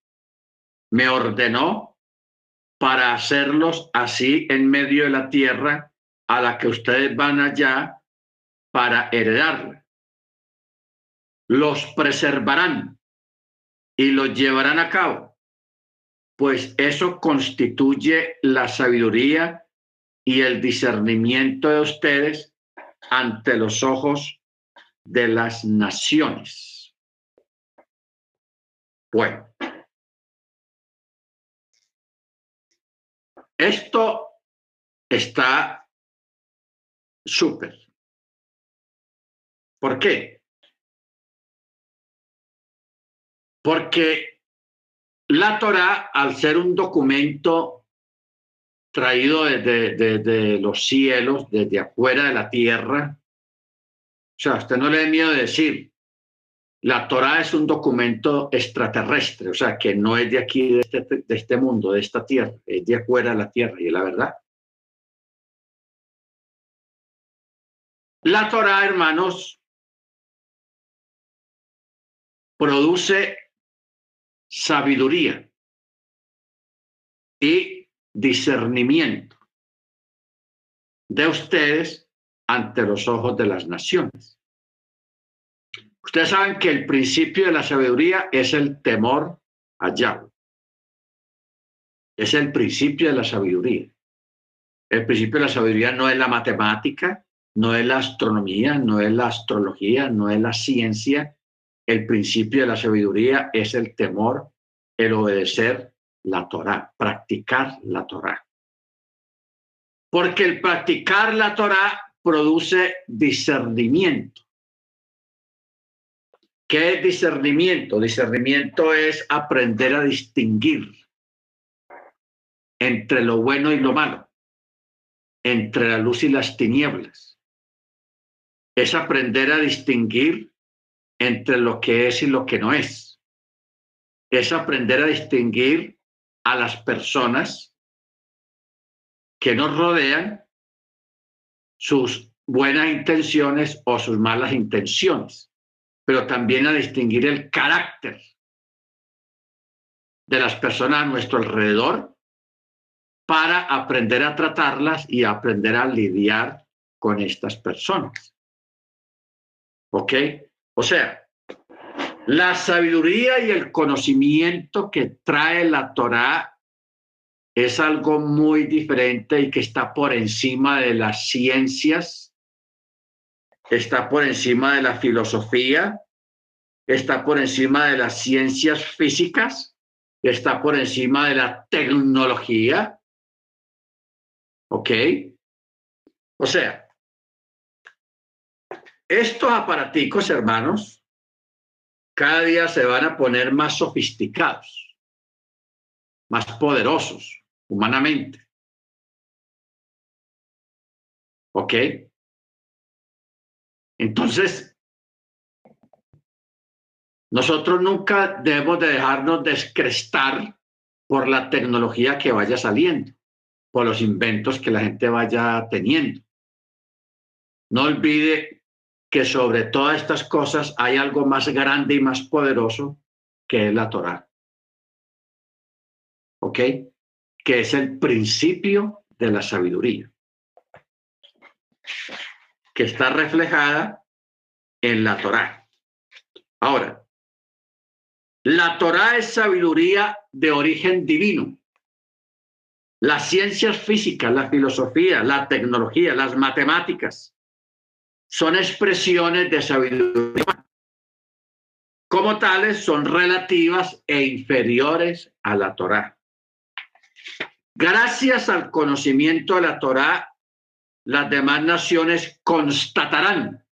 me ordenó para hacerlos así en medio de la tierra a la que ustedes van allá para heredarla. Los preservarán y los llevarán a cabo pues eso constituye la sabiduría y el discernimiento de ustedes ante los ojos de las naciones. Bueno, esto está súper. ¿Por qué? Porque la Torah, al ser un documento traído desde, los cielos, desde afuera de la tierra, o sea, usted no le dé miedo de decir, la Torá es un documento extraterrestre, o sea, que no es de aquí, de este, de este mundo, de esta tierra, es de afuera de la tierra, y es la verdad. La Torá, hermanos, produce sabiduría y discernimiento de ustedes ante los ojos de las naciones. Ustedes saben que el principio de la sabiduría es el temor a Yahweh. Es el principio de la sabiduría. El principio de la sabiduría no es la matemática, no es la astronomía, no es la astrología, no es la ciencia. El principio de la sabiduría es el temor, el obedecer la Torah, practicar la Torah. Porque el practicar la Torah produce discernimiento. ¿Qué es discernimiento? Discernimiento es aprender a distinguir entre lo bueno y lo malo, entre la luz y las tinieblas. Es aprender a distinguir entre lo que es y lo que no es. Es aprender a distinguir a las personas que nos rodean, sus buenas intenciones o sus malas intenciones, pero también a distinguir el carácter de las personas a nuestro alrededor para aprender a tratarlas y aprender a lidiar con estas personas. ¿Ok? O sea, la sabiduría y el conocimiento que trae la Torá es algo muy diferente y que está por encima de las ciencias, está por encima de la filosofía, está por encima de las ciencias físicas, está por encima de la tecnología. ¿Ok? O sea, estos aparaticos, hermanos, cada día se van a poner más sofisticados, más poderosos humanamente. ¿Ok? Entonces, nosotros nunca debemos de dejarnos descrestar por la tecnología que vaya saliendo, por los inventos que la gente vaya teniendo. No olvide que sobre todas estas cosas hay algo más grande y más poderoso que es la Torah. ¿Ok? Que es el principio de la sabiduría. Que está reflejada en la Torah. Ahora, la Torah es sabiduría de origen divino. Las ciencias físicas, la filosofía, la tecnología, las matemáticas, son expresiones de sabiduría. Como tales, son relativas e inferiores a la Torá. Gracias al conocimiento de la Torá, las demás naciones constatarán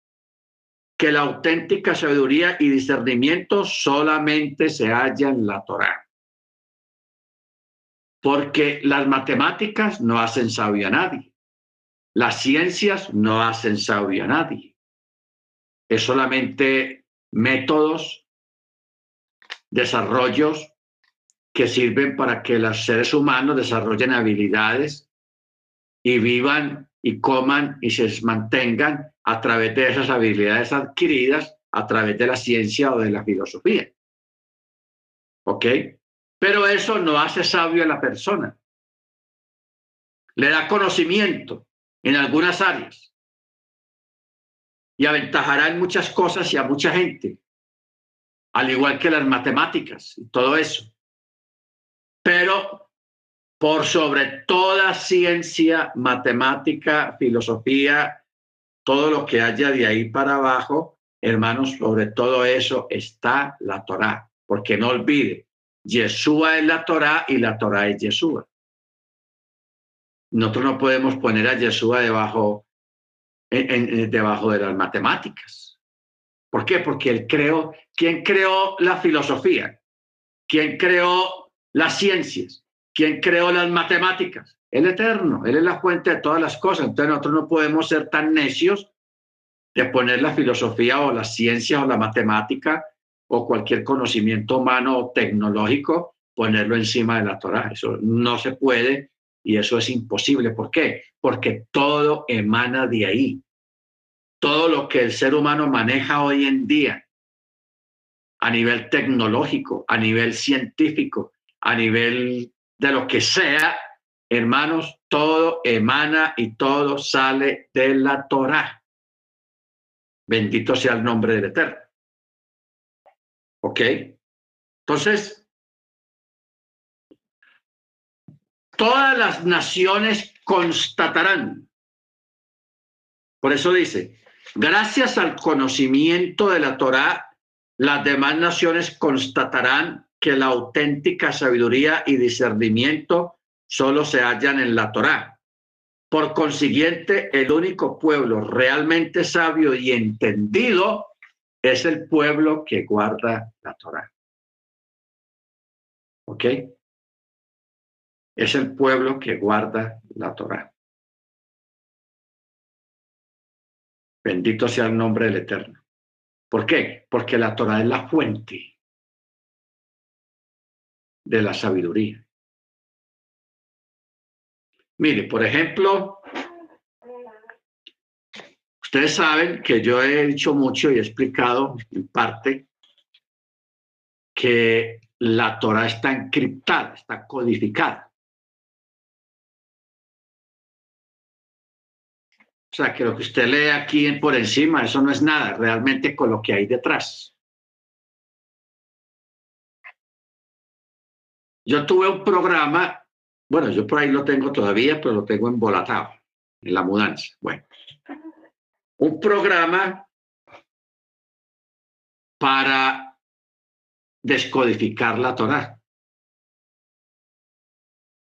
que la auténtica sabiduría y discernimiento solamente se halla en la Torá. Porque las matemáticas no hacen sabio a nadie las ciencias no hacen sabio a nadie. Es solamente métodos, desarrollos que sirven para que los seres humanos desarrollen habilidades y vivan y coman y se mantengan a través de esas habilidades adquiridas a través de la ciencia o de la filosofía. ¿Ok? Pero eso no hace sabio a la persona. Le da conocimiento, en algunas áreas y aventajará en muchas cosas y a mucha gente, al igual que las matemáticas y todo eso. Pero por sobre toda ciencia, matemática, filosofía, todo lo que haya de ahí para abajo, hermanos, sobre todo eso está la Torá, porque no olvide, Yeshua es la Torá y la Torá es Yeshua. Nosotros no podemos poner a Yeshua debajo, de las matemáticas. ¿Por qué? Porque él creó, ¿quién creó la filosofía? ¿Quién creó las ciencias? ¿Quién creó las matemáticas? El Eterno, Él es la fuente de todas las cosas. Entonces nosotros no podemos ser tan necios de poner la filosofía o la ciencia o la matemática o cualquier conocimiento humano o tecnológico, ponerlo encima de la Torah. Eso no se puede y eso es imposible. ¿Por qué? Porque todo emana de ahí. todo lo que el ser humano maneja hoy en día a nivel tecnológico, a nivel científico, a nivel de lo que sea, hermanos, todo emana y todo sale de la Torah. Bendito sea el nombre del Eterno. ¿Ok? Entonces, todas las naciones constatarán. Por eso dice, gracias al conocimiento de la Torah, las demás naciones constatarán que la auténtica sabiduría y discernimiento solo se hallan en la Torá. Por consiguiente, el único pueblo realmente sabio y entendido es el pueblo que guarda la Torá. ¿Ok? Es el pueblo que guarda la Torá. Bendito sea el nombre del Eterno. ¿Por qué? Porque la Torá es la fuente de la sabiduría. Mire, por ejemplo, ustedes saben que yo he dicho mucho y he explicado en parte que la Torah está encriptada, está codificada. O sea, que lo que usted lee aquí por encima, eso no es nada, realmente con lo que hay detrás. Yo tuve un programa, bueno, yo por ahí lo tengo todavía, pero lo tengo embolatado en la mudanza. Bueno, un programa para descodificar la Torah.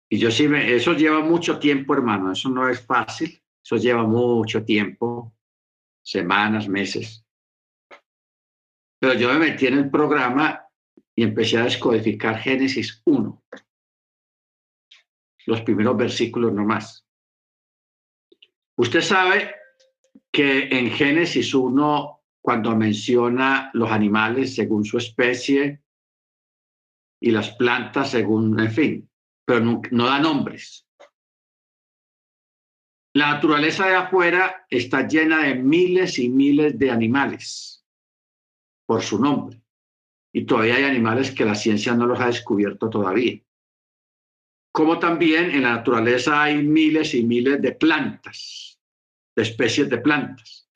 Y yo sí, me, eso lleva mucho tiempo, hermano, eso no es fácil, eso lleva mucho tiempo, semanas, meses. Pero yo me metí en el programa y empecé a descodificar Génesis 1, los primeros versículos nomás. Usted sabe que en Génesis 1, cuando menciona los animales según su especie y las plantas según, en fin, pero no, no da nombres. La naturaleza de afuera está llena de miles y miles de animales por su nombre y todavía hay animales que la ciencia no los ha descubierto todavía. Como también en la naturaleza hay miles y miles de plantas, de especies de plantas,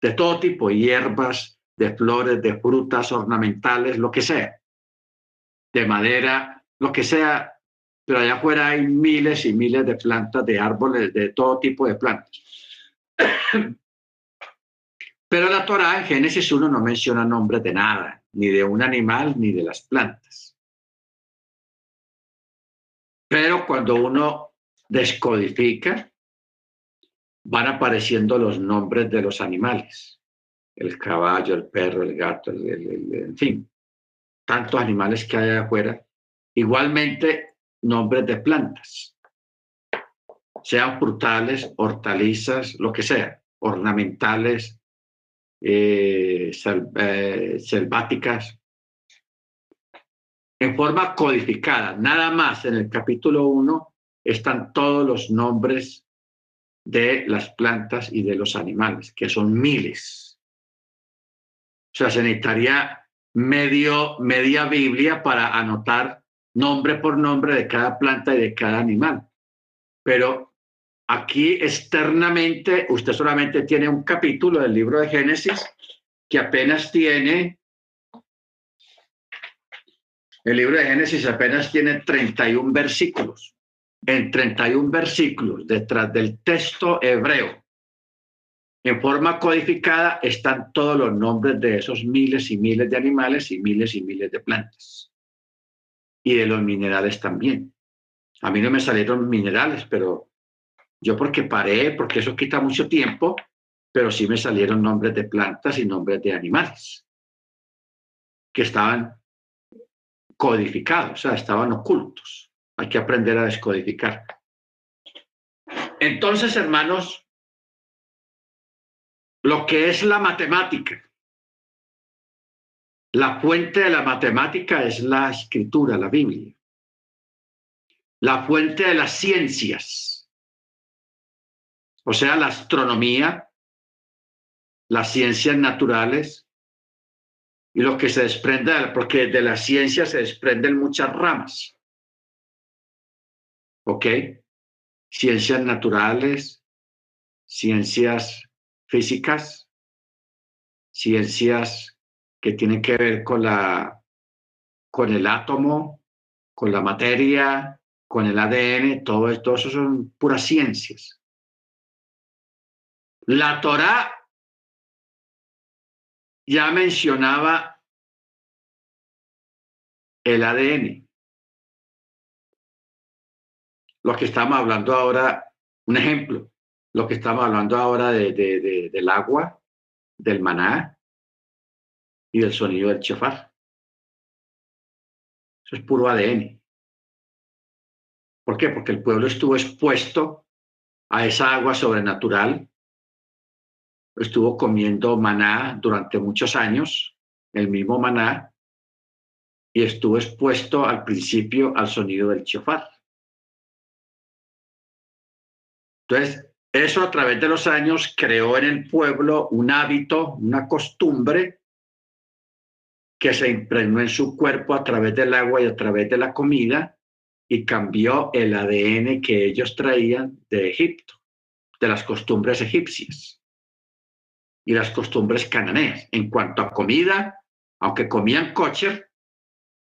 de todo tipo, hierbas, de flores, de frutas ornamentales, lo que sea, de madera, lo que sea, pero allá afuera hay miles y miles de plantas, de árboles, de todo tipo de plantas. Pero la Torah en Génesis 1 no menciona nombres de nada ni de un animal, ni de las plantas. Pero cuando uno descodifica, van apareciendo los nombres de los animales. El caballo, el perro, el gato, en fin, tantos animales que hay afuera. Igualmente, nombres de plantas, sean frutales, hortalizas, lo que sea, ornamentales, eh, eh, selváticas, en forma codificada. Nada más en el capítulo 1 están todos los nombres de las plantas y de los animales, que son miles. O sea, se necesitaría medio, media Biblia para anotar nombre por nombre de cada planta y de cada animal. Pero Aquí externamente usted solamente tiene un capítulo del libro de Génesis que apenas tiene, el libro de Génesis apenas tiene 31 versículos. En 31 versículos, detrás del texto hebreo, en forma codificada, están todos los nombres de esos miles y miles de animales y miles y miles de plantas. Y de los minerales también. A mí no me salieron minerales, pero yo porque paré, porque eso quita mucho tiempo, pero sí me salieron nombres de plantas y nombres de animales que estaban codificados, o sea, estaban ocultos. Hay que aprender a descodificar. Entonces, hermanos, lo que es la matemática, la fuente de la matemática es la escritura, la Biblia. La fuente de las ciencias o sea, la astronomía, las ciencias naturales y lo que se desprende, porque de la ciencia se desprenden muchas ramas. ¿Ok? Ciencias naturales, ciencias físicas, ciencias que tienen que ver con la con el átomo, con la materia, con el ADN, todo esto, eso son puras ciencias. La Torá ya mencionaba el ADN. Lo que estamos hablando ahora, un ejemplo, lo que estamos hablando ahora de, del agua, del maná y del sonido del chofar. Eso es puro ADN. ¿Por qué? Porque el pueblo estuvo expuesto a esa agua sobrenatural estuvo comiendo maná durante muchos años, el mismo maná, y estuvo expuesto al principio al sonido del chofar. Entonces, eso a través de los años creó en el pueblo un hábito, una costumbre que se impregnó en su cuerpo a través del agua y a través de la comida y cambió el ADN que ellos traían de Egipto, de las costumbres egipcias y las costumbres cananeas. En cuanto a comida, aunque comían kosher,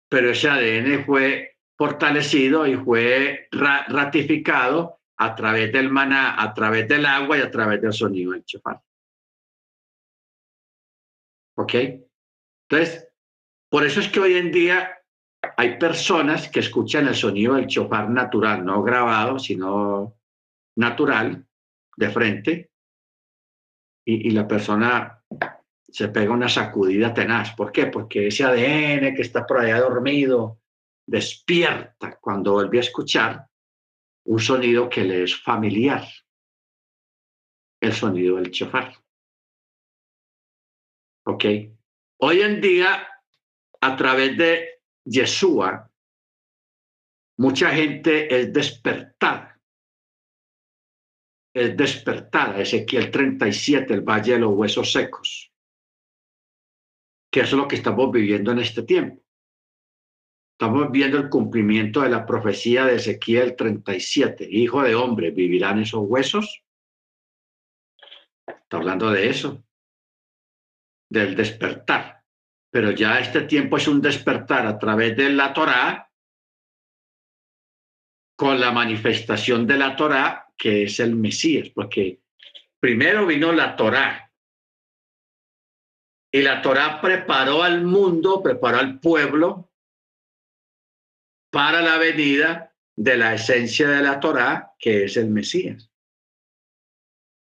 pero ese ADN fue fortalecido y fue ratificado a través del maná, a través del agua y a través del sonido del chofar. ¿Ok? Entonces, por eso es que hoy en día hay personas que escuchan el sonido del chofar natural, no grabado, sino natural, de frente, y, la persona se pega una sacudida tenaz. ¿Por qué? Porque ese ADN que está por allá dormido despierta cuando vuelve a escuchar un sonido que le es familiar, el sonido del chofar. ¿Ok? Hoy en día, a través de Yeshua, mucha gente es despertada es despertada, Ezequiel 37, el Valle de los Huesos Secos, que es lo que estamos viviendo en este tiempo. Estamos viendo el cumplimiento de la profecía de Ezequiel 37. Hijo de hombre, ¿vivirán esos huesos? Está hablando de eso, del despertar. Pero ya este tiempo es un despertar a través de la Torá, con la manifestación de la Torá que es el Mesías, porque primero vino la Torá. Y la Torá preparó al mundo, preparó al pueblo para la venida de la esencia de la Torá, que es el Mesías.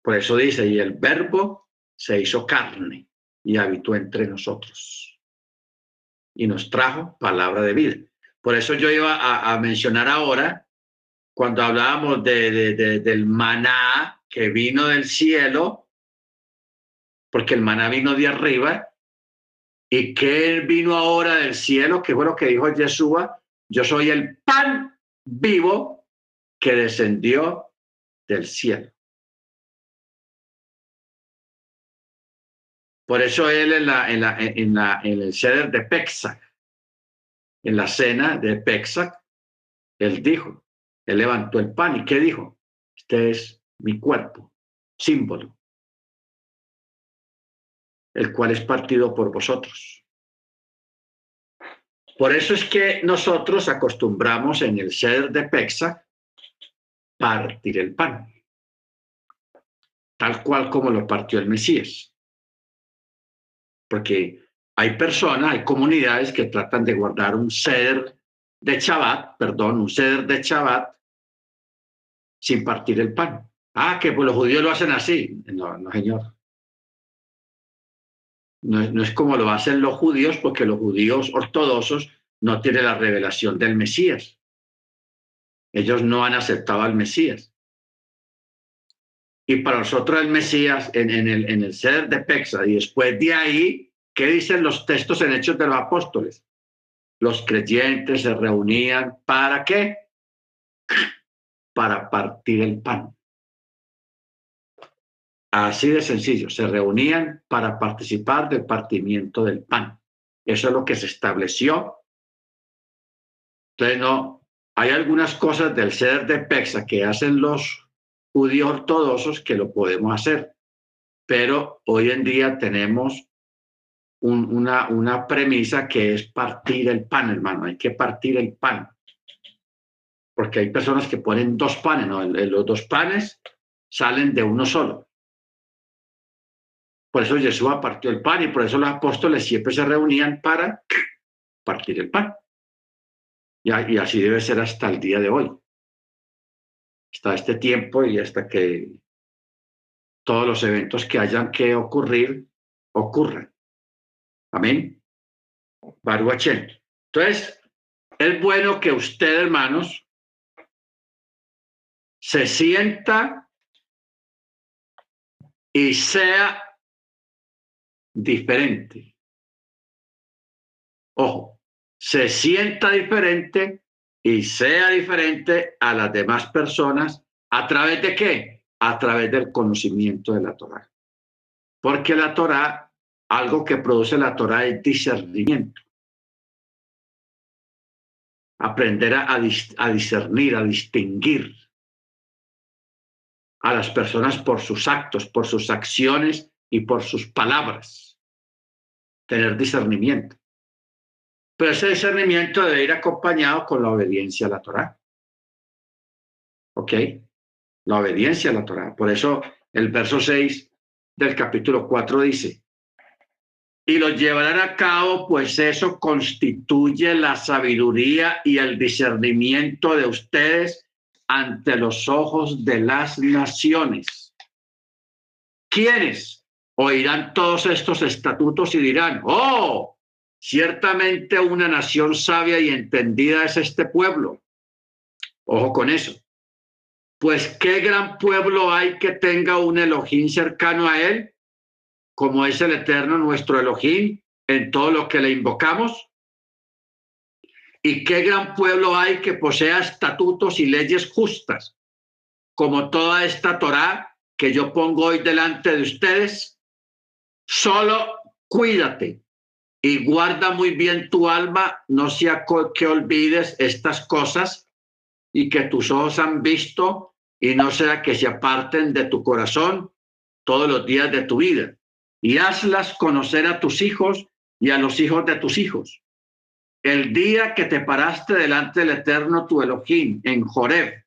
Por eso dice, y el verbo se hizo carne y habitó entre nosotros. Y nos trajo palabra de vida. Por eso yo iba a, a mencionar ahora cuando hablábamos de, del maná que vino del cielo, porque el maná vino de arriba, y que vino ahora del cielo, que fue lo que dijo Yeshua, yo soy el pan vivo que descendió del cielo. Por eso él en, la, en, la, en, la, en el ceder de Pexac, en la cena de Pexac, él dijo, levantó el pan y ¿qué dijo? Este es mi cuerpo, símbolo, el cual es partido por vosotros. Por eso es que nosotros acostumbramos en el ser de Pexa partir el pan, tal cual como lo partió el Mesías. Porque hay personas, hay comunidades que tratan de guardar un ser de Shabbat, perdón, un ser de Shabbat sin partir el pan. Ah, que pues los judíos lo hacen así. No, no, señor. No, no es como lo hacen los judíos, porque los judíos ortodoxos no tienen la revelación del Mesías. Ellos no han aceptado al Mesías. Y para nosotros el Mesías en, el, en el ser de Pexa, y después de ahí, ¿qué dicen los textos en Hechos de los Apóstoles? Los creyentes se reunían para qué? Para partir el pan. Así de sencillo, se reunían para participar del partimiento del pan. Eso es lo que se estableció. Entonces, no, hay algunas cosas del ser de Pexa que hacen los judíos ortodoxos que lo podemos hacer, pero hoy en día tenemos una, una premisa que es partir el pan, hermano, hay que partir el pan. Porque hay personas que ponen dos panes, ¿no? Los dos panes salen de uno solo. Por eso Jesús partió el pan y por eso los apóstoles siempre se reunían para partir el pan. Y, así debe ser hasta el día de hoy. Hasta este tiempo y hasta que todos los eventos que hayan que ocurrir ocurran. Amén. Baruachén. Entonces, es bueno que usted, hermanos, se sienta y sea diferente. Ojo, se sienta diferente y sea diferente a las demás personas a través de qué? A través del conocimiento de la Torah. Porque la Torah, algo que produce la Torah es discernimiento. Aprender a, a discernir, a distinguir a las personas por sus actos, por sus acciones y por sus palabras. Tener discernimiento. Pero ese discernimiento debe ir acompañado con la obediencia a la Torah. ¿Ok? La obediencia a la Torah. Por eso el verso 6 del capítulo 4 dice, y lo llevarán a cabo, pues eso constituye la sabiduría y el discernimiento de ustedes ante los ojos de las naciones. ¿Quiénes? Oirán todos estos estatutos y dirán, oh, ciertamente una nación sabia y entendida es este pueblo. Ojo con eso. Pues qué gran pueblo hay que tenga un Elohim cercano a él, como es el eterno nuestro Elohim en todo lo que le invocamos. Y qué gran pueblo hay que posea estatutos y leyes justas, como toda esta Torá que yo pongo hoy delante de ustedes. Solo cuídate y guarda muy bien tu alma, no sea que olvides estas cosas y que tus ojos han visto y no sea que se aparten de tu corazón todos los días de tu vida. Y hazlas conocer a tus hijos y a los hijos de tus hijos el día que te paraste delante del Eterno tu Elohim en Joreb,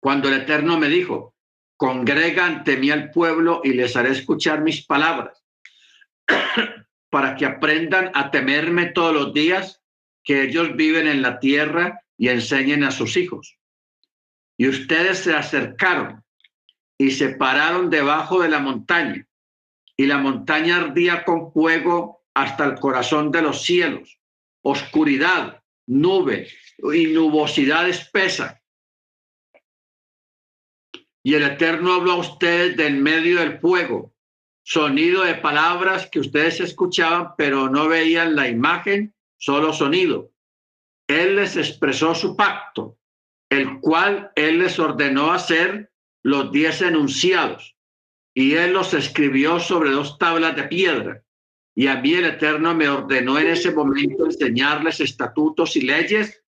cuando el Eterno me dijo, congrega ante mí al pueblo y les haré escuchar mis palabras, para que aprendan a temerme todos los días que ellos viven en la tierra y enseñen a sus hijos. Y ustedes se acercaron y se pararon debajo de la montaña, y la montaña ardía con fuego hasta el corazón de los cielos, oscuridad, nube y nubosidad espesa. Y el Eterno habló a ustedes del medio del fuego, sonido de palabras que ustedes escuchaban, pero no veían la imagen, solo sonido. Él les expresó su pacto, el cual él les ordenó hacer los diez enunciados, y él los escribió sobre dos tablas de piedra y a mí el Eterno me ordenó en ese momento enseñarles estatutos y leyes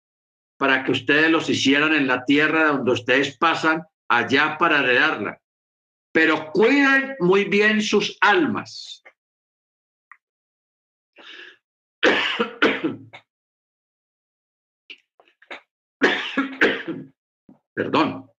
para que ustedes los hicieran en la tierra donde ustedes pasan allá para heredarla. Pero cuiden muy bien sus almas. Perdón.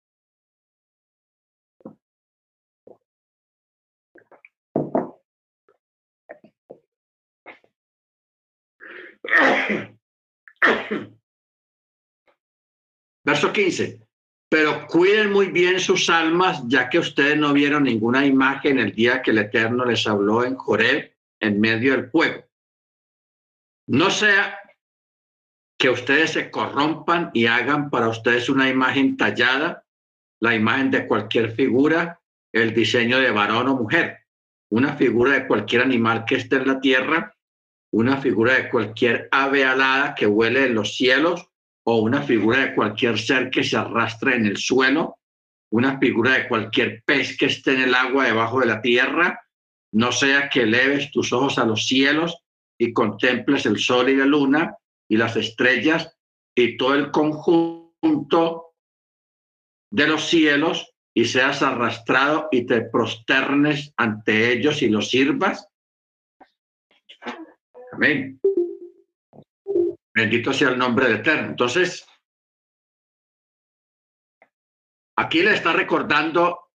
Verso 15. Pero cuiden muy bien sus almas, ya que ustedes no vieron ninguna imagen el día que el Eterno les habló en Joreb, en medio del fuego. No sea que ustedes se corrompan y hagan para ustedes una imagen tallada, la imagen de cualquier figura, el diseño de varón o mujer, una figura de cualquier animal que esté en la tierra una figura de cualquier ave alada que huele en los cielos o una figura de cualquier ser que se arrastre en el suelo una figura de cualquier pez que esté en el agua debajo de la tierra, no sea que eleves tus ojos a los cielos y contemples el sol y la luna y las estrellas y todo el conjunto de los cielos y seas arrastrado y te prosternes ante ellos y los sirvas. Amén. Bendito sea el nombre de Eterno. Entonces, aquí le está recordando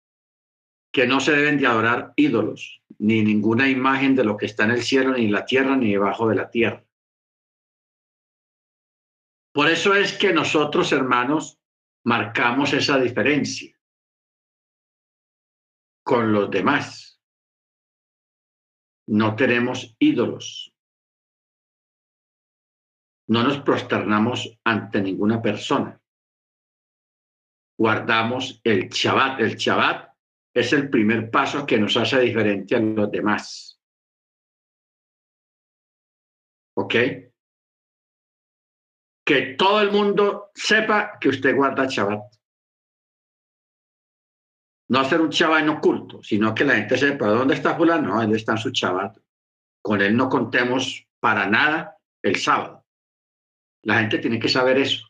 que no se deben de adorar ídolos, ni ninguna imagen de lo que está en el cielo, ni en la tierra, ni debajo de la tierra. Por eso es que nosotros, hermanos, marcamos esa diferencia con los demás. No tenemos ídolos. No nos prosternamos ante ninguna persona. Guardamos el Shabbat. El Shabbat es el primer paso que nos hace diferente a los demás. ¿Ok? Que todo el mundo sepa que usted guarda Shabbat no hacer un en oculto, sino que la gente sepa dónde está fulano, dónde está su chabat. Con él no contemos para nada el sábado. La gente tiene que saber eso,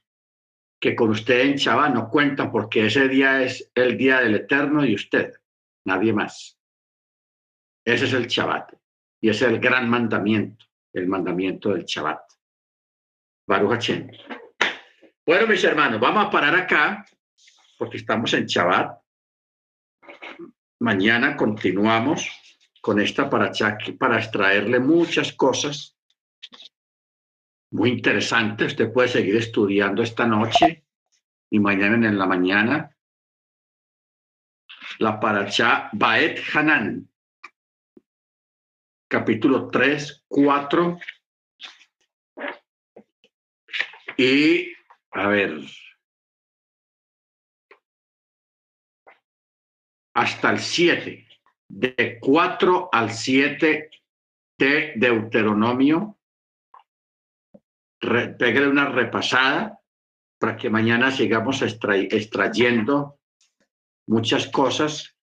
que con usted en Shabbat no cuentan porque ese día es el día del Eterno y usted, nadie más. Ese es el Shabbat y ese es el gran mandamiento, el mandamiento del Shabbat. Baruch Hashem. Bueno, mis hermanos, vamos a parar acá porque estamos en Shabbat Mañana continuamos con esta para extraerle muchas cosas muy interesantes. Usted puede seguir estudiando esta noche y mañana en la mañana. La paracha Baet Hanan, capítulo 3, 4. Y, a ver, hasta el 7, de 4 al 7 de Deuteronomio. Re, una repasada para que mañana sigamos extrayendo muchas cosas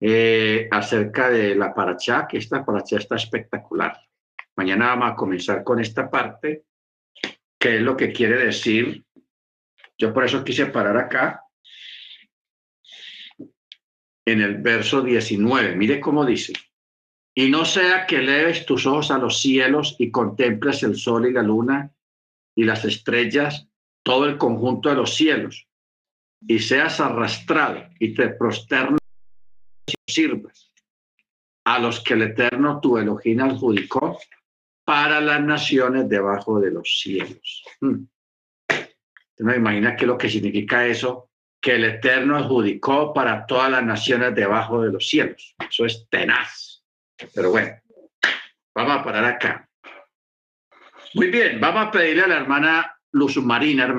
eh, acerca de la paracha, que esta paracha está espectacular. Mañana vamos a comenzar con esta parte, que es lo que quiere decir. Yo por eso quise parar acá, en el verso 19. Mire cómo dice. Y no sea que leves tus ojos a los cielos y contemples el sol y la luna y las estrellas, todo el conjunto de los cielos, y seas arrastrado y te prosternes sirvas a los que el Eterno tu Elohim adjudicó para las naciones debajo de los cielos. Hmm. me imagina qué es lo que significa eso que el Eterno adjudicó para todas las naciones debajo de los cielos. Eso es tenaz. Pero bueno, vamos a parar acá. Muy bien, vamos a pedirle a la hermana Luz Marina,